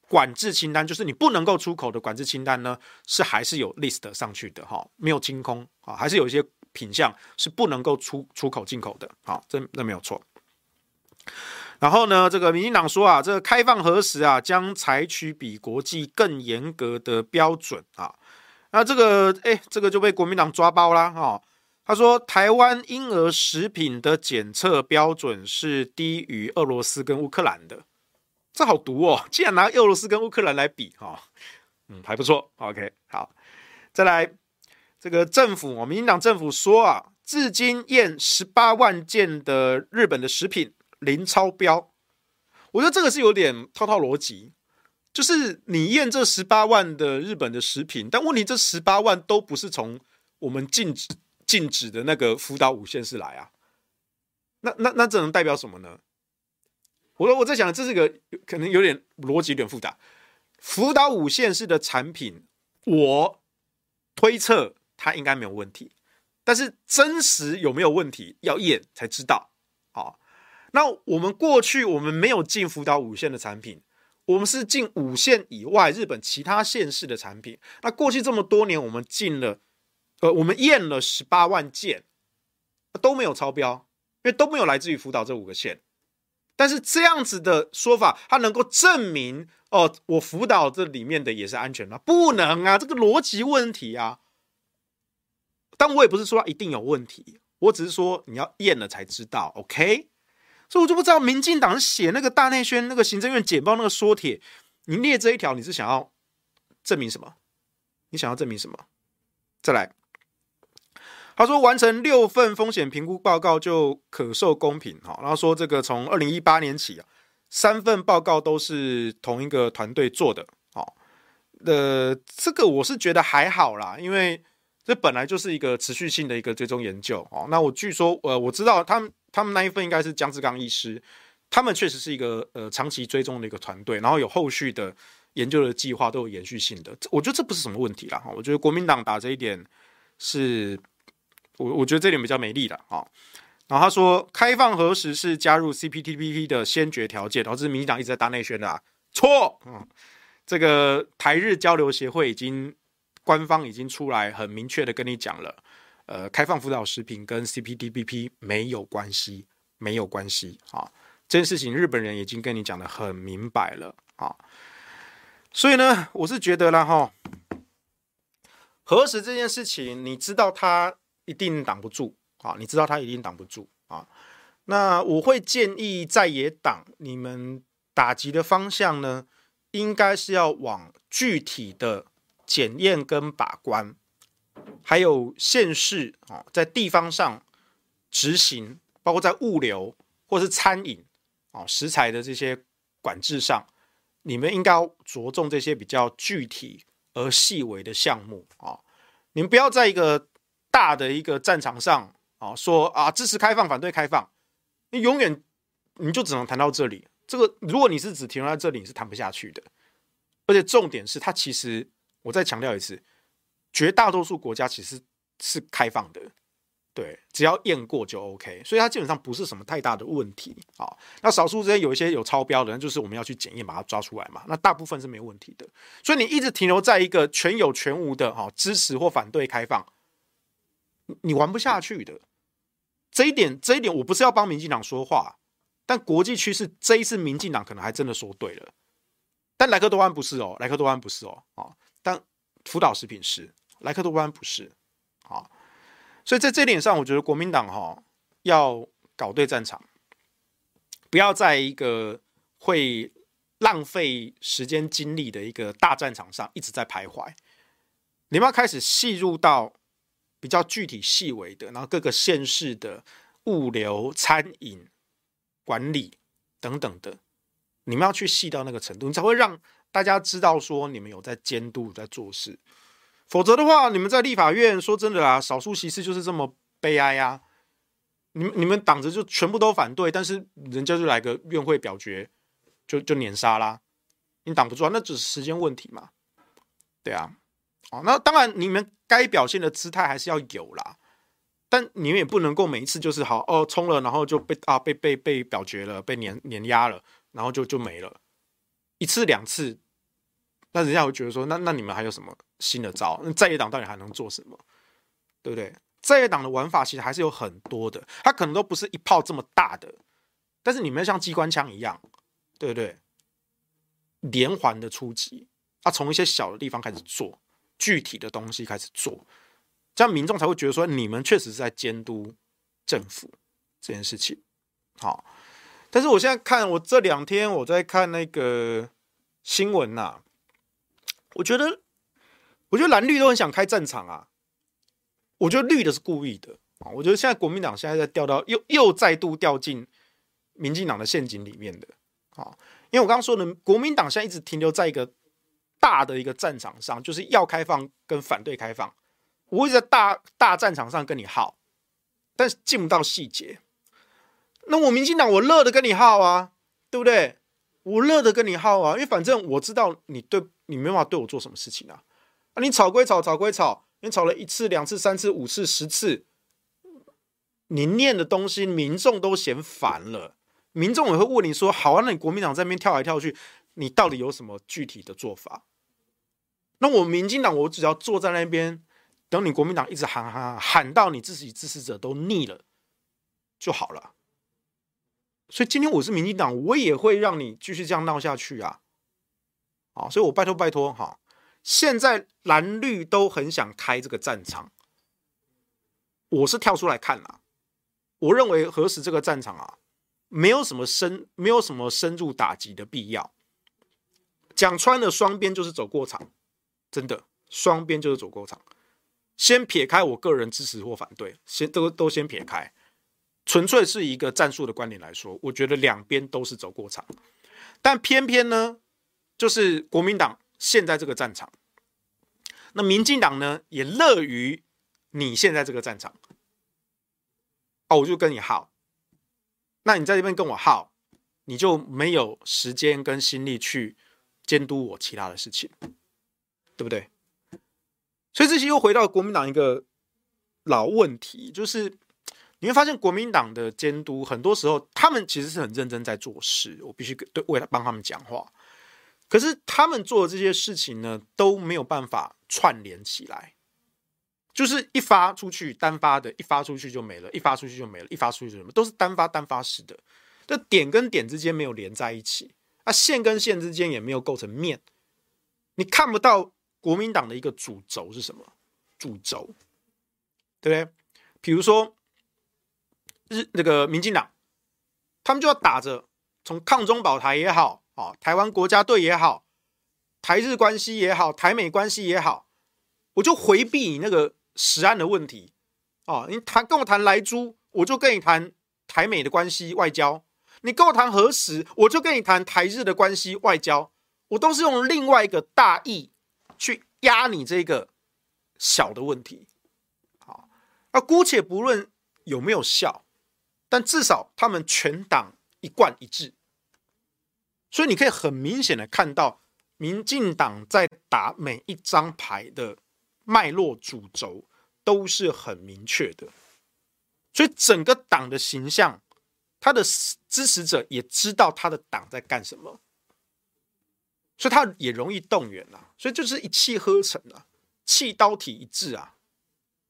管制清单，就是你不能够出口的管制清单呢，是还是有 list 上去的哈，没有清空啊，还是有一些品项是不能够出出口进口的，好，这这没有错。然后呢，这个民进党说啊，这个开放核食啊，将采取比国际更严格的标准啊。那这个，哎，这个就被国民党抓包啦。哈。他说，台湾婴儿食品的检测标准是低于俄罗斯跟乌克兰的，这好毒哦！竟然拿俄罗斯跟乌克兰来比，哈，嗯，还不错。OK，好，再来，这个政府，我民进党政府说啊，至今验十八万件的日本的食品。零超标，我觉得这个是有点套套逻辑，就是你验这十八万的日本的食品，但问题这十八万都不是从我们禁止禁止的那个福岛五县市来啊，那那那这能代表什么呢？我我在想，这是个可能有点逻辑有点复杂。福岛五县市的产品，我推测它应该没有问题，但是真实有没有问题要验才知道啊。那我们过去我们没有进福岛五县的产品，我们是进五县以外日本其他县市的产品。那过去这么多年，我们进了，呃，我们验了十八万件，都没有超标，因为都没有来自于福岛这五个县。但是这样子的说法，它能够证明哦，我福岛这里面的也是安全吗？不能啊，这个逻辑问题啊。但我也不是说一定有问题，我只是说你要验了才知道，OK？所以我就不知道，民进党写那个大内宣，那个行政院简报那个说帖，你列这一条，你是想要证明什么？你想要证明什么？再来，他说完成六份风险评估报告就可受公平，哈，然后说这个从二零一八年起啊，三份报告都是同一个团队做的，好，呃，这个我是觉得还好啦，因为这本来就是一个持续性的一个追踪研究，哦，那我据说，呃，我知道他们。他们那一份应该是姜志刚医师，他们确实是一个呃长期追踪的一个团队，然后有后续的研究的计划都有延续性的，我觉得这不是什么问题啦。我觉得国民党打这一点是，我我觉得这点比较没力的啊。然后他说开放核食是加入 CPTPP 的先决条件，然后这是民进党一直在大内宣的啊，错，嗯，这个台日交流协会已经官方已经出来很明确的跟你讲了。呃，开放辅导食品跟 CPTPP 没有关系，没有关系啊！这件事情日本人已经跟你讲的很明白了啊！所以呢，我是觉得啦哈，核实这件事情，你知道他一定挡不住啊，你知道他一定挡不住啊。那我会建议在野党，你们打击的方向呢，应该是要往具体的检验跟把关，还有县市啊，在地方上执行，包括在物流或是餐饮啊食材的这些管制上，你们应该着重这些比较具体而细微的项目啊。你们不要在一个大的一个战场上啊说啊支持开放，反对开放。你永远你就只能谈到这里。这个如果你是只停留在这里，你是谈不下去的。而且重点是，它其实我再强调一次，绝大多数国家其实是开放的，对，只要验过就 OK。所以它基本上不是什么太大的问题啊。那少数之间有一些有超标的，那就是我们要去检验把它抓出来嘛。那大部分是没问题的。所以你一直停留在一个全有全无的哈支持或反对开放，你玩不下去的。这一点，这一点，我不是要帮民进党说话，但国际趋势这一次，民进党可能还真的说对了。但莱克多安不是哦，莱克多安不是哦，啊，但福岛食品是，莱克多巴胺不是，啊，所以在这点上，我觉得国民党哈要搞对战场，不要在一个会浪费时间精力的一个大战场上一直在徘徊，你们要开始细入到。比较具体细微的，然后各个县市的物流、餐饮管理等等的，你们要去细到那个程度，你才会让大家知道说你们有在监督、在做事。否则的话，你们在立法院说真的啦，少数席次就是这么悲哀啊！你们你们挡着就全部都反对，但是人家就来个院会表决，就就碾杀啦，你挡不住啊，那只是时间问题嘛。对啊。哦，那当然，你们该表现的姿态还是要有啦，但你们也不能够每一次就是好哦冲了，然后就被啊被被被表决了，被碾碾压了，然后就就没了，一次两次，那人家会觉得说，那那你们还有什么新的招？那在野党到底还能做什么？对不对？在野党的玩法其实还是有很多的，他可能都不是一炮这么大的，但是你们像机关枪一样，对不对？连环的出击，他从一些小的地方开始做。具体的东西开始做，这样民众才会觉得说，你们确实是在监督政府这件事情。好，但是我现在看，我这两天我在看那个新闻呐，我觉得，我觉得蓝绿都很想开战场啊。我觉得绿的是故意的啊。我觉得现在国民党现在在掉到又又再度掉进民进党的陷阱里面的啊，因为我刚刚说的，国民党现在一直停留在一个。大的一个战场上，就是要开放跟反对开放，我会在大大战场上跟你耗，但是进不到细节。那我民进党我乐的跟你耗啊，对不对？我乐的跟你耗啊，因为反正我知道你对你没办法对我做什么事情啊。啊，你吵归吵，吵归吵，你吵了一次、两次、三次、五次、十次，你念的东西民众都嫌烦了，民众也会问你说：好啊，那你国民党在那边跳来跳去，你到底有什么具体的做法？那我民进党，我只要坐在那边，等你国民党一直喊喊喊到你自己支持者都腻了就好了。所以今天我是民进党，我也会让你继续这样闹下去啊！好，所以我拜托拜托哈，现在蓝绿都很想开这个战场，我是跳出来看了。我认为何时这个战场啊，没有什么深，没有什么深入打击的必要。讲穿了，双边就是走过场。真的，双边就是走过场。先撇开我个人支持或反对，先都都先撇开，纯粹是一个战术的观点来说，我觉得两边都是走过场。但偏偏呢，就是国民党现在这个战场，那民进党呢也乐于你现在这个战场。哦，我就跟你耗，那你在这边跟我耗，你就没有时间跟心力去监督我其他的事情。对不对？所以这些又回到国民党一个老问题，就是你会发现国民党的监督很多时候，他们其实是很认真在做事，我必须对为了帮他们讲话。可是他们做的这些事情呢，都没有办法串联起来，就是一发出去单发的，一发出去就没了，一发出去就没了，一发出去就什么，都是单发单发式的，这点跟点之间没有连在一起，啊，线跟线之间也没有构成面，你看不到。国民党的一个主轴是什么？主轴，对不对？比如说日那个民进党，他们就要打着从抗中保台也好，啊，台湾国家队也好，台日关系也好，台美关系也好，我就回避你那个实案的问题，啊，你谈跟我谈莱猪，我就跟你谈台美的关系外交；你跟我谈核实，我就跟你谈台日的关系外交。我都是用另外一个大义去压你这个小的问题，好，那姑且不论有没有效，但至少他们全党一贯一致，所以你可以很明显的看到，民进党在打每一张牌的脉络主轴都是很明确的，所以整个党的形象，他的支持者也知道他的党在干什么。所以他也容易动员啊，所以就是一气呵成啊，气刀体一致啊。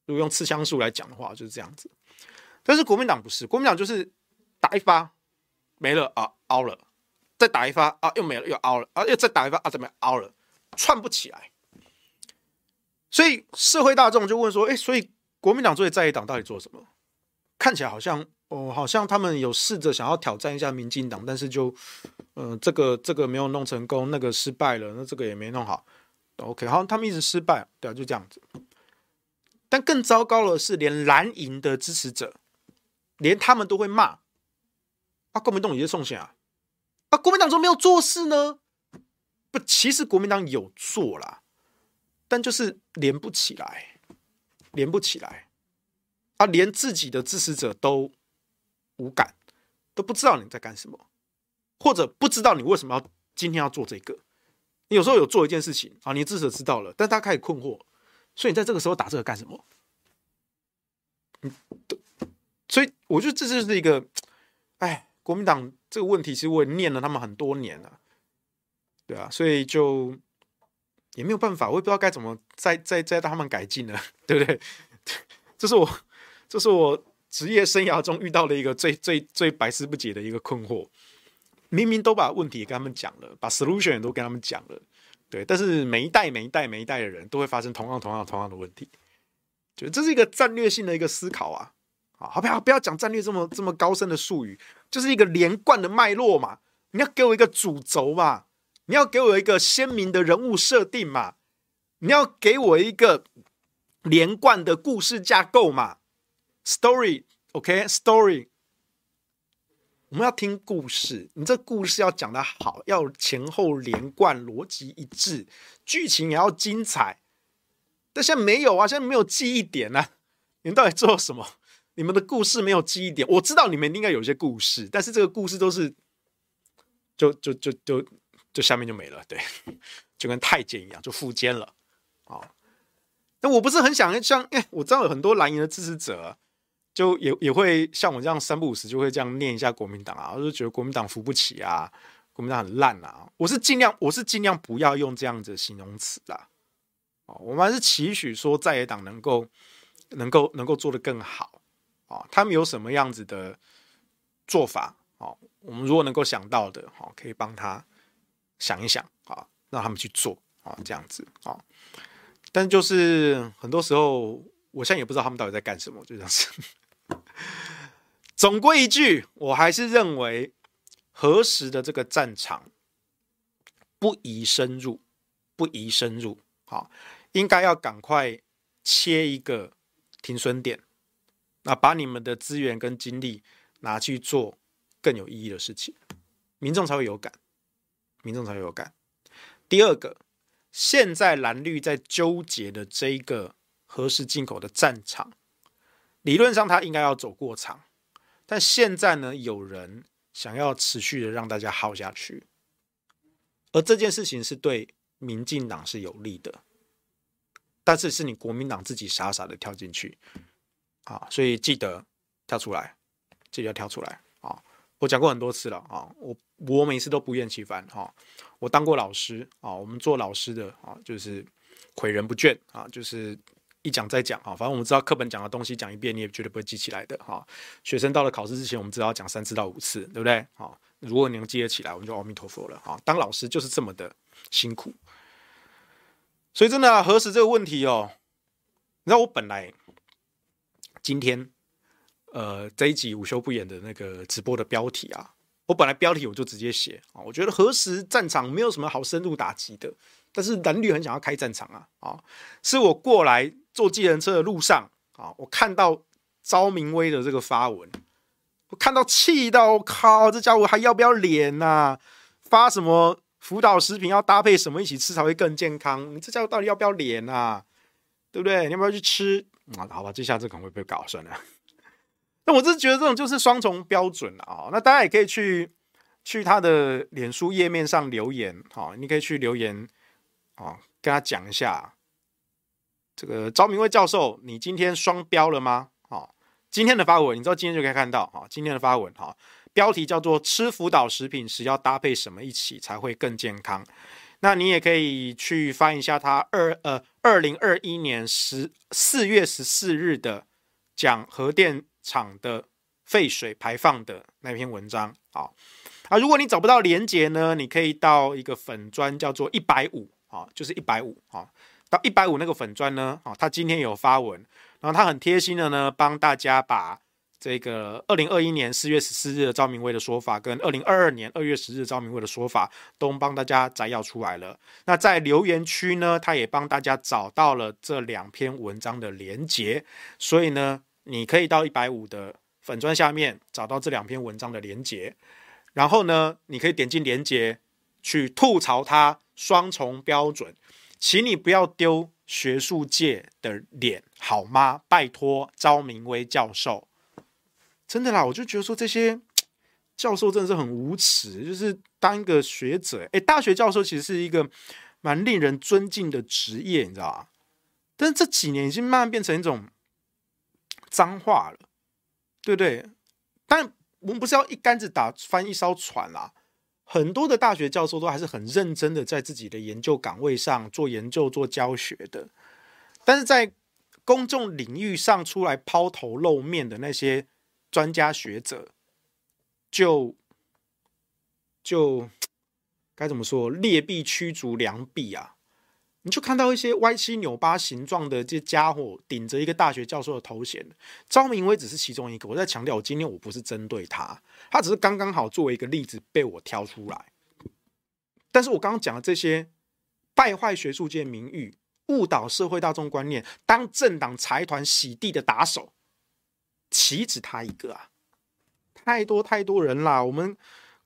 如果用刺枪术来讲的话，就是这样子。但是国民党不是，国民党就是打一发没了啊，凹了，再打一发啊，又没了，又凹了啊，又再打一发啊，怎么样凹了，串不起来。所以社会大众就问说：哎，所以国民党最在野党到底做什么？看起来好像哦，好像他们有试着想要挑战一下民进党，但是就。嗯、这个这个没有弄成功，那个失败了，那这个也没弄好。OK，好，他们一直失败，对啊，就这样子。但更糟糕的是，连蓝营的支持者，连他们都会骂啊，国民党也是送钱啊，啊，国民党怎么没有做事呢？不，其实国民党有做啦，但就是连不起来，连不起来啊，连自己的支持者都无感，都不知道你在干什么。或者不知道你为什么要今天要做这个，你有时候有做一件事情啊，你至少知道了，但他开始困惑，所以你在这个时候打这个干什么？嗯，所以我觉得这就是一个，哎，国民党这个问题，其实我也念了他们很多年了，对啊，所以就也没有办法，我也不知道该怎么再再再让他们改进了，*laughs* 对不对？*laughs* 这是我这是我职业生涯中遇到的一个最最最百思不解的一个困惑。明明都把问题跟他们讲了，把 solution 也都跟他们讲了，对，但是每一代、每一代、每一代的人都会发生同样、同样、同样的问题，就这是一个战略性的一个思考啊，好，不要不要讲战略这么这么高深的术语，就是一个连贯的脉络嘛，你要给我一个主轴嘛，你要给我一个鲜明的人物设定嘛，你要给我一个连贯的故事架构嘛，story，OK，story。我们要听故事，你这故事要讲得好，要前后连贯，逻辑一致，剧情也要精彩。但现在没有啊，现在没有记忆点啊。你到底做什么？你们的故事没有记忆点。我知道你们应该有些故事，但是这个故事都是就就就就就下面就没了，对，就跟太监一样，就富奸了啊。那我不是很想像，哎，我知道有很多蓝营的支持者。就也也会像我这样三不五时就会这样念一下国民党啊，我就觉得国民党扶不起啊，国民党很烂啊。我是尽量，我是尽量不要用这样子形容词啦。哦，我们还是期许说在野党能够能够能够做得更好啊。他们有什么样子的做法啊？我们如果能够想到的，好，可以帮他想一想啊，让他们去做啊，这样子啊。但就是很多时候，我现在也不知道他们到底在干什么，就这样子。总归一句，我还是认为何时的这个战场不宜深入，不宜深入。好，应该要赶快切一个停损点，那把你们的资源跟精力拿去做更有意义的事情，民众才会有感，民众才会有感。第二个，现在蓝绿在纠结的这一个何时进口的战场。理论上它应该要走过场，但现在呢，有人想要持续的让大家耗下去，而这件事情是对民进党是有利的，但是是你国民党自己傻傻的跳进去啊，所以记得跳出来，记得跳出来啊！我讲过很多次了啊，我我每次都不厌其烦哈，我当过老师啊，我们做老师的啊，就是诲人不倦啊，就是。一讲再讲啊，反正我们知道课本讲的东西讲一遍你也绝对不会记起来的哈。学生到了考试之前，我们知道要讲三次到五次，对不对？好，如果你能记得起来，我们就阿弥陀佛了哈。当老师就是这么的辛苦，所以真的核实这个问题哦，你知道我本来今天呃这一集午休不演的那个直播的标题啊，我本来标题我就直接写啊，我觉得何时战场没有什么好深入打击的，但是蓝绿很想要开战场啊啊，是我过来坐计程车的路上啊，我看到赵明威的这个发文，我看到气到靠，这家伙还要不要脸呐、发什么辅导食品要搭配什么一起吃才会更健康？你这家伙到底要不要脸啊？对不对？你要不要去吃？啊，好吧，这下子可能会被搞算了。那我是觉得这种就是双重标准啊。那大家也可以去去他的脸书页面上留言，好，你可以去留言啊，跟他讲一下。这个赵明威教授，你今天双标了吗？啊，今天的发文，你知道今天就可以看到啊，今天的发文哈，标题叫做“吃辅导食品时要搭配什么一起才会更健康”。那你也可以去翻一下他二呃二零二一年十四月十四日的讲核电厂的废水排放的那篇文章啊啊，如果你找不到连接呢，你可以到一个粉砖叫做一百五啊，就是一百五啊，到一百五那个粉砖呢啊，他今天有发文，然后他很贴心的呢帮大家把。这个二零二一年四月十四日的赵明威的说法，跟二零二二年二月十日赵明威的说法，都帮大家摘要出来了。那在留言区呢，他也帮大家找到了这两篇文章的连结，所以呢，你可以到一百五的粉专下面找到这两篇文章的连结，然后呢，你可以点进连结去吐槽他双重标准，请你不要丢学术界的脸好吗？拜托，赵明威教授。真的啦，我就觉得说这些教授真的是很无耻，就是当一个学者，哎，大学教授其实是一个蛮令人尊敬的职业，你知道吧？但是这几年已经慢慢变成一种脏话了，对不对？但我们不是要一竿子打翻一艘船啦，很多的大学教授都还是很认真的在自己的研究岗位上做研究、做教学的，但是在公众领域上出来抛头露面的那些。专家学者就就该怎么说？劣币驱逐良币啊！你就看到一些歪七扭八形状的这些家伙，顶着一个大学教授的头衔。张明威只是其中一个。我在强调，我今天我不是针对他，他只是刚刚好作为一个例子被我挑出来。但是我刚刚讲的这些败坏学术界名誉、误导社会大众观念、当政党财团洗地的打手。岂止他一个啊！太多太多人啦！我们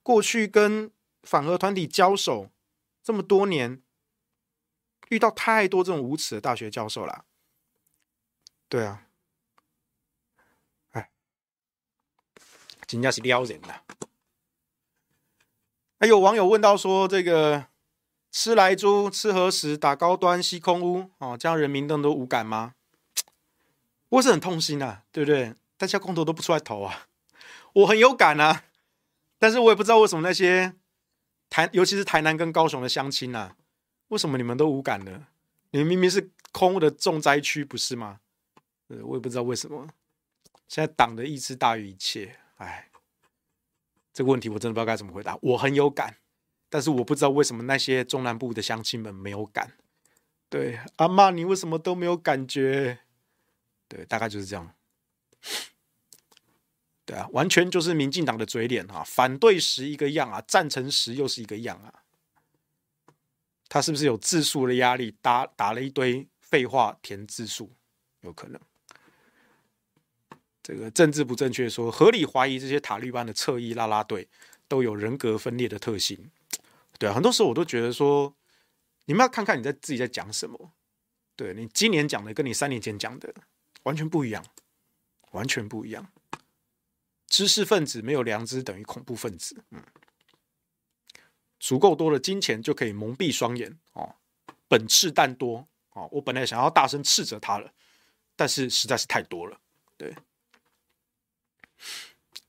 过去跟反核团体交手这么多年，遇到太多这种无耻的大学教授啦。对啊，哎，真的是撩人呐！还有网友问到说：“这个吃来猪、吃核食、打高端、吸空屋，哦，这样人民都都无感吗？” *tsk* 我是很痛心啊，对不对？大家空投都不出来投啊，我很有感啊，但是我也不知道为什么那些台，尤其是台南跟高雄的乡亲啊，为什么你们都无感呢？你们明明是空的重灾区，不是吗？呃，我也不知道为什么。现在党的意志大于一切，哎，这个问题我真的不知道该怎么回答。我很有感，但是我不知道为什么那些中南部的乡亲们没有感。对，阿妈，你为什么都没有感觉？对，大概就是这样。对啊，完全就是民进党的嘴脸啊！反对时一个样啊，赞成时又是一个样啊。他是不是有字数的压力，打打了一堆废话填字数？有可能。这个政治不正确说，合理怀疑这些塔利班的侧翼拉拉队都有人格分裂的特性。对啊，很多时候我都觉得说，你们要看看你在自己在讲什么。对，你今年讲的跟你三年前讲的完全不一样。完全不一样。知识分子没有良知等于恐怖分子。嗯，足够多的金钱就可以蒙蔽双眼哦。本赤但多哦。我本来想要大声斥责他了，但是实在是太多了。对，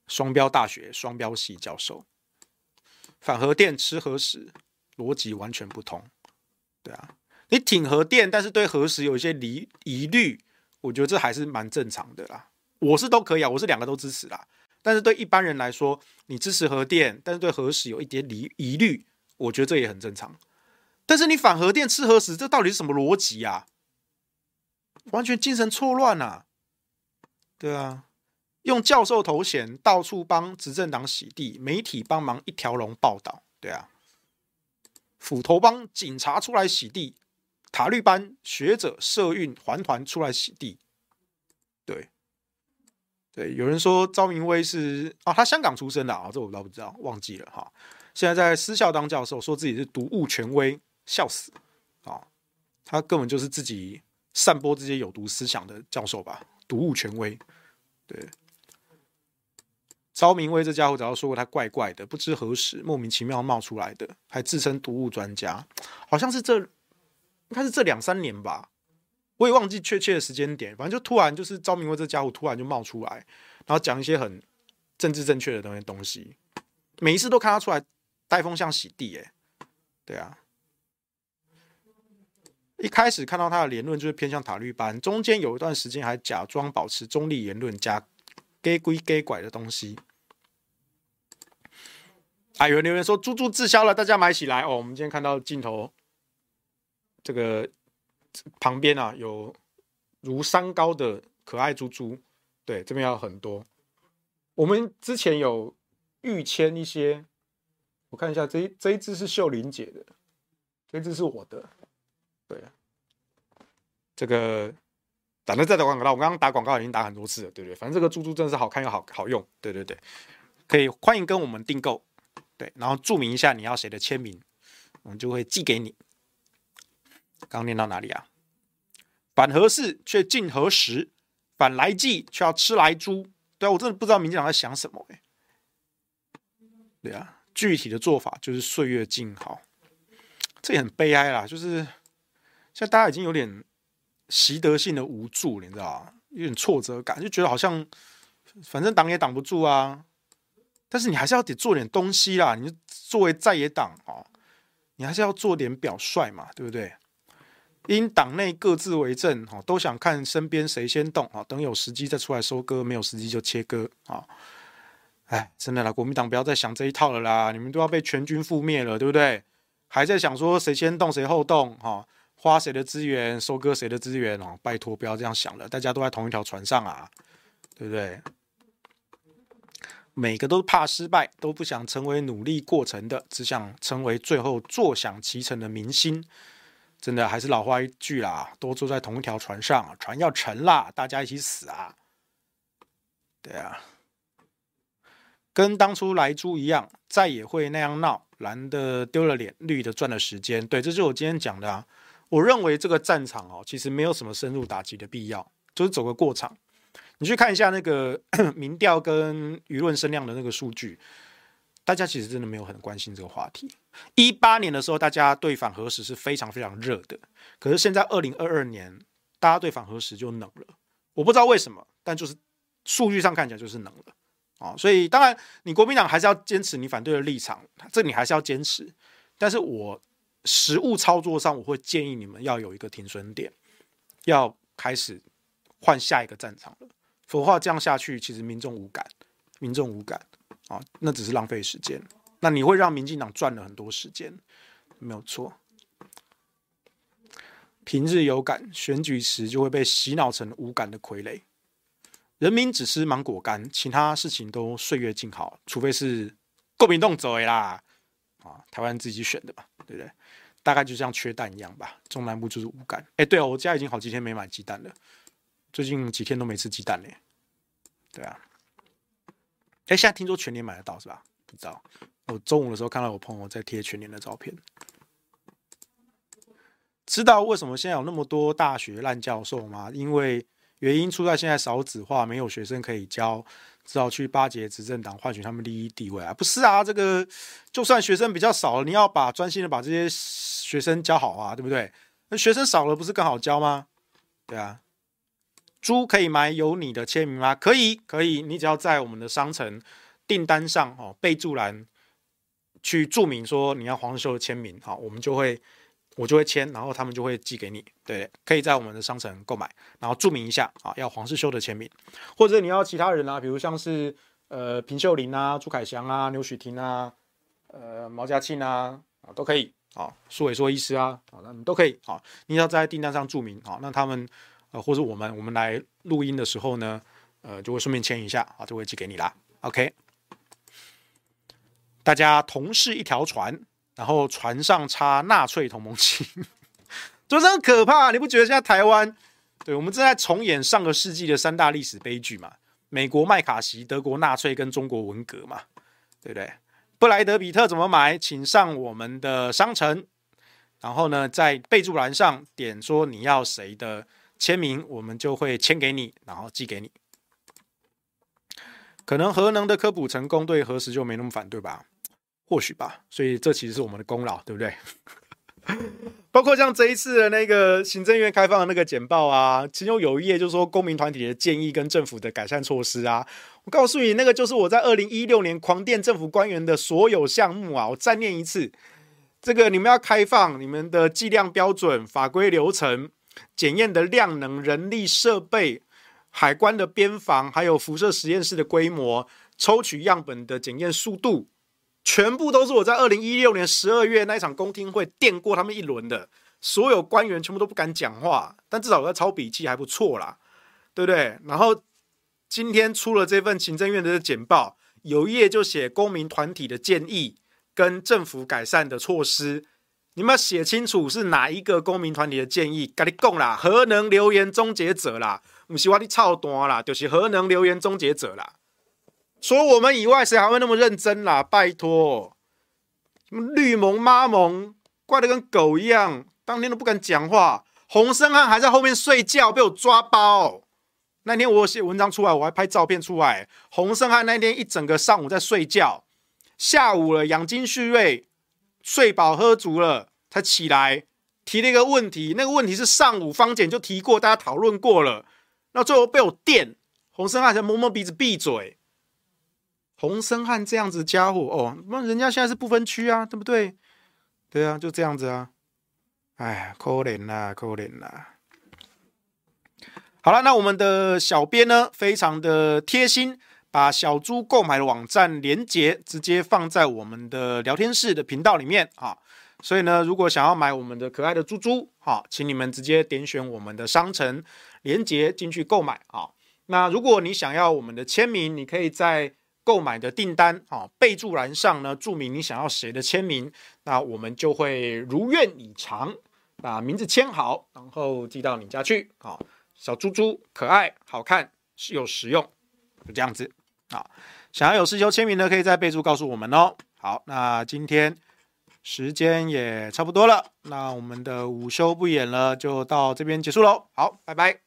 双标大学双标系教授，反核电吃核食，逻辑完全不同。对啊，你挺核电，但是对核食有一些疑疑虑，我觉得这还是蛮正常的啦。我是都可以啊，我是两个都支持啦。但是对一般人来说，你支持核电，但是对核食有一点疑疑虑，我觉得这也很正常。但是你反核电吃核食，这到底是什么逻辑啊？完全精神错乱呐！对啊，用教授头衔到处帮执政党洗地，媒体帮忙一条龙报道。对啊，斧头帮警察出来洗地，塔利班学者社运环团出来洗地。对，对，有人说赵明威是啊，他香港出生的啊，这我倒不知道，忘记了哈。现在在私校当教授，说自己是毒物权威，笑死啊！他根本就是自己散播这些有毒思想的教授吧？毒物权威，对。赵明威这家伙早就说过，他怪怪的，不知何时莫名其妙冒出来的，还自称毒物专家，好像是这应该是这两三年吧，我也忘记确切的时间点，反正就突然就是赵明威这家伙突然就冒出来，然后讲一些很政治正确的东西东西，每一次都看他出来。带风向洗地，哎，对啊，一开始看到他的言论就是偏向塔绿班，中间有一段时间还假装保持中立言论，加给归给拐的东西。啊，有人留言说猪猪滞销了，大家买起来哦。我们今天看到镜头这个旁边啊，有如山高的可爱猪猪，对，这边要很多。我们之前有预签一些。我看一下，这一这一只是秀玲姐的，这只是我的，对，这个反正在打广告，我刚刚打广告已经打很多次了，对不对？反正这个猪猪真的是好看又好好用，对对对，可以欢迎跟我们订购，对，然后注明一下你要谁的签名，我们就会寄给你。刚念到哪里啊？反核四却进何时，反莱剂却要吃来猪，对啊，我真的不知道民进党在想什么哎，对啊。具体的做法就是岁月静好，这也很悲哀啦。就是现在大家已经有点习得性的无助，你知道吗？有点挫折感，就觉得好像反正挡也挡不住啊。但是你还是要得做点东西啦。你作为在野党哦，你还是要做点表率嘛，对不对？因党内各自为政，哈，都想看身边谁先动啊。等有时机再出来收割，没有时机就切割啊。哎，真的啦，国民党不要再想这一套了啦！你们都要被全军覆灭了，对不对？还在想说谁先动谁后动，哈，花谁的资源收割谁的资源哦？拜托不要这样想了，大家都在同一条船上啊，对不对？每个都怕失败，都不想成为努力过程的，只想成为最后坐享其成的明星。真的还是老话一句啦，都坐在同一条船上，船要沉啦，大家一起死啊！对啊。跟当初莱猪一样，再也会那样闹，蓝的丢了脸，绿的赚了时间。对，这就是我今天讲的啊。我认为这个战场哦，其实没有什么深入打击的必要，就是走个过场。你去看一下那个 *coughs* 民调跟舆论声量的那个数据，大家其实真的没有很关心这个话题。一八年的时候，大家对反核时是非常非常热的，可是现在二零二二年，大家对反核时就冷了。我不知道为什么，但就是数据上看起来就是冷了。啊，所以当然，你国民党还是要坚持你反对的立场，这你还是要坚持。但是我实务操作上，我会建议你们要有一个停损点，要开始换下一个战场了。否则话，这样下去，其实民众无感，民众无感啊，那只是浪费时间。那你会让民进党赚了很多时间，没有错。平日有感，选举时就会被洗脑成无感的傀儡。人民只吃芒果干，其他事情都岁月静好，除非是国民党走的啦，啊，台湾自己选的嘛，对不对？大概就像缺蛋一样吧。中南部就是无感。哎，对哦，我家已经好几天没买鸡蛋了，最近几天都没吃鸡蛋嘞。对啊，哎，现在听说全年买得到是吧？不知道。我中午的时候看到我朋友在贴全年的照片，知道为什么现在有那么多大学烂教授吗？因为原因出在现在少子化，没有学生可以教，只好去巴结执政党，换取他们利益地位啊！不是啊，这个就算学生比较少了，你要把专心的把这些学生教好啊，对不对？那学生少了，不是更好教吗？对啊，猪可以买有你的签名吗？可以，可以，你只要在我们的商城订单上哦，备注栏去注明说你要黄世修的签名，好，我们就会。我就会签，然后他们就会寄给你。对，可以在我们的商城购买，然后注明一下啊，要黄世修的签名，或者你要其他人啊，比如像是呃平秀林啊、朱凯翔啊、刘许婷啊、呃毛家庆啊啊都可以啊，苏伟说医师啊啊，那你都可以啊，你要在订单上注明啊，那他们或者我们我们来录音的时候呢，呃，就会顺便签一下啊，就会寄给你啦。OK，大家同是一条船，然后船上插纳粹同盟旗，*laughs* 就是很可怕。你不觉得现在台湾，对，我们正在重演上个世纪的三大历史悲剧嘛？美国麦卡锡、德国纳粹跟中国文革嘛，对不对？布莱德比特怎么买？请上我们的商城，然后呢，在备注栏上点说你要谁的。签名我们就会签给你，然后寄给你。可能核能的科普成功，对核时就没那么反对吧？或许吧。所以这其实是我们的功劳，对不对？*laughs* 包括像这一次的那个行政院开放的那个简报啊，其中有一页就是说公民团体的建议跟政府的改善措施啊。我告诉你，那个就是我在二零一六年狂电政府官员的所有项目啊。我再念一次，这个你们要开放你们的计量标准、法规流程。检验的量能、人力、设备、海关的边防，还有辐射实验室的规模、抽取样本的检验速度，全部都是我在二零一六年十二月那一场公听会电过他们一轮的。所有官员全部都不敢讲话，但至少我在抄笔记还不错啦，对不对？然后今天出了这份行政院的简报，有一页就写公民团体的建议跟政府改善的措施。你们要写清楚是哪一个公民团体的建议，跟你讲啦，核能留言终结者啦，不是我的操蛋啦，就是核能留言终结者啦。除我们以外，谁还会那么认真啦？拜托，什么绿盟、妈盟，怪得跟狗一样，当天都不敢讲话。洪胜汉还在后面睡觉，被我抓包。那天我写文章出来，我还拍照片出来。洪胜汉那天一整个上午在睡觉，下午了养精蓄锐。睡饱喝足了，他起来提了一个问题，那个问题是上午方简就提过，大家讨论过了，那最后被我电，洪胜汉才摸摸鼻子闭嘴。洪胜汉这样子家伙哦，那人家现在是不分区啊，对不对？对啊，就这样子啊。哎，可怜呐，可怜呐。好了，那我们的小编呢，非常的贴心。把小猪购买的网站连接直接放在我们的聊天室的频道里面啊，所以呢，如果想要买我们的可爱的猪猪，好，请你们直接点选我们的商城连接进去购买啊。那如果你想要我们的签名，你可以在购买的订单啊备注栏上呢注明你想要谁的签名，那我们就会如愿以偿把名字签好，然后寄到你家去啊。小猪猪可爱、好看又实用，就这样子。啊，想要有事求签名的，可以在备注告诉我们哦。好，那今天时间也差不多了，那我们的午休不演了，就到这边结束喽。好，拜拜。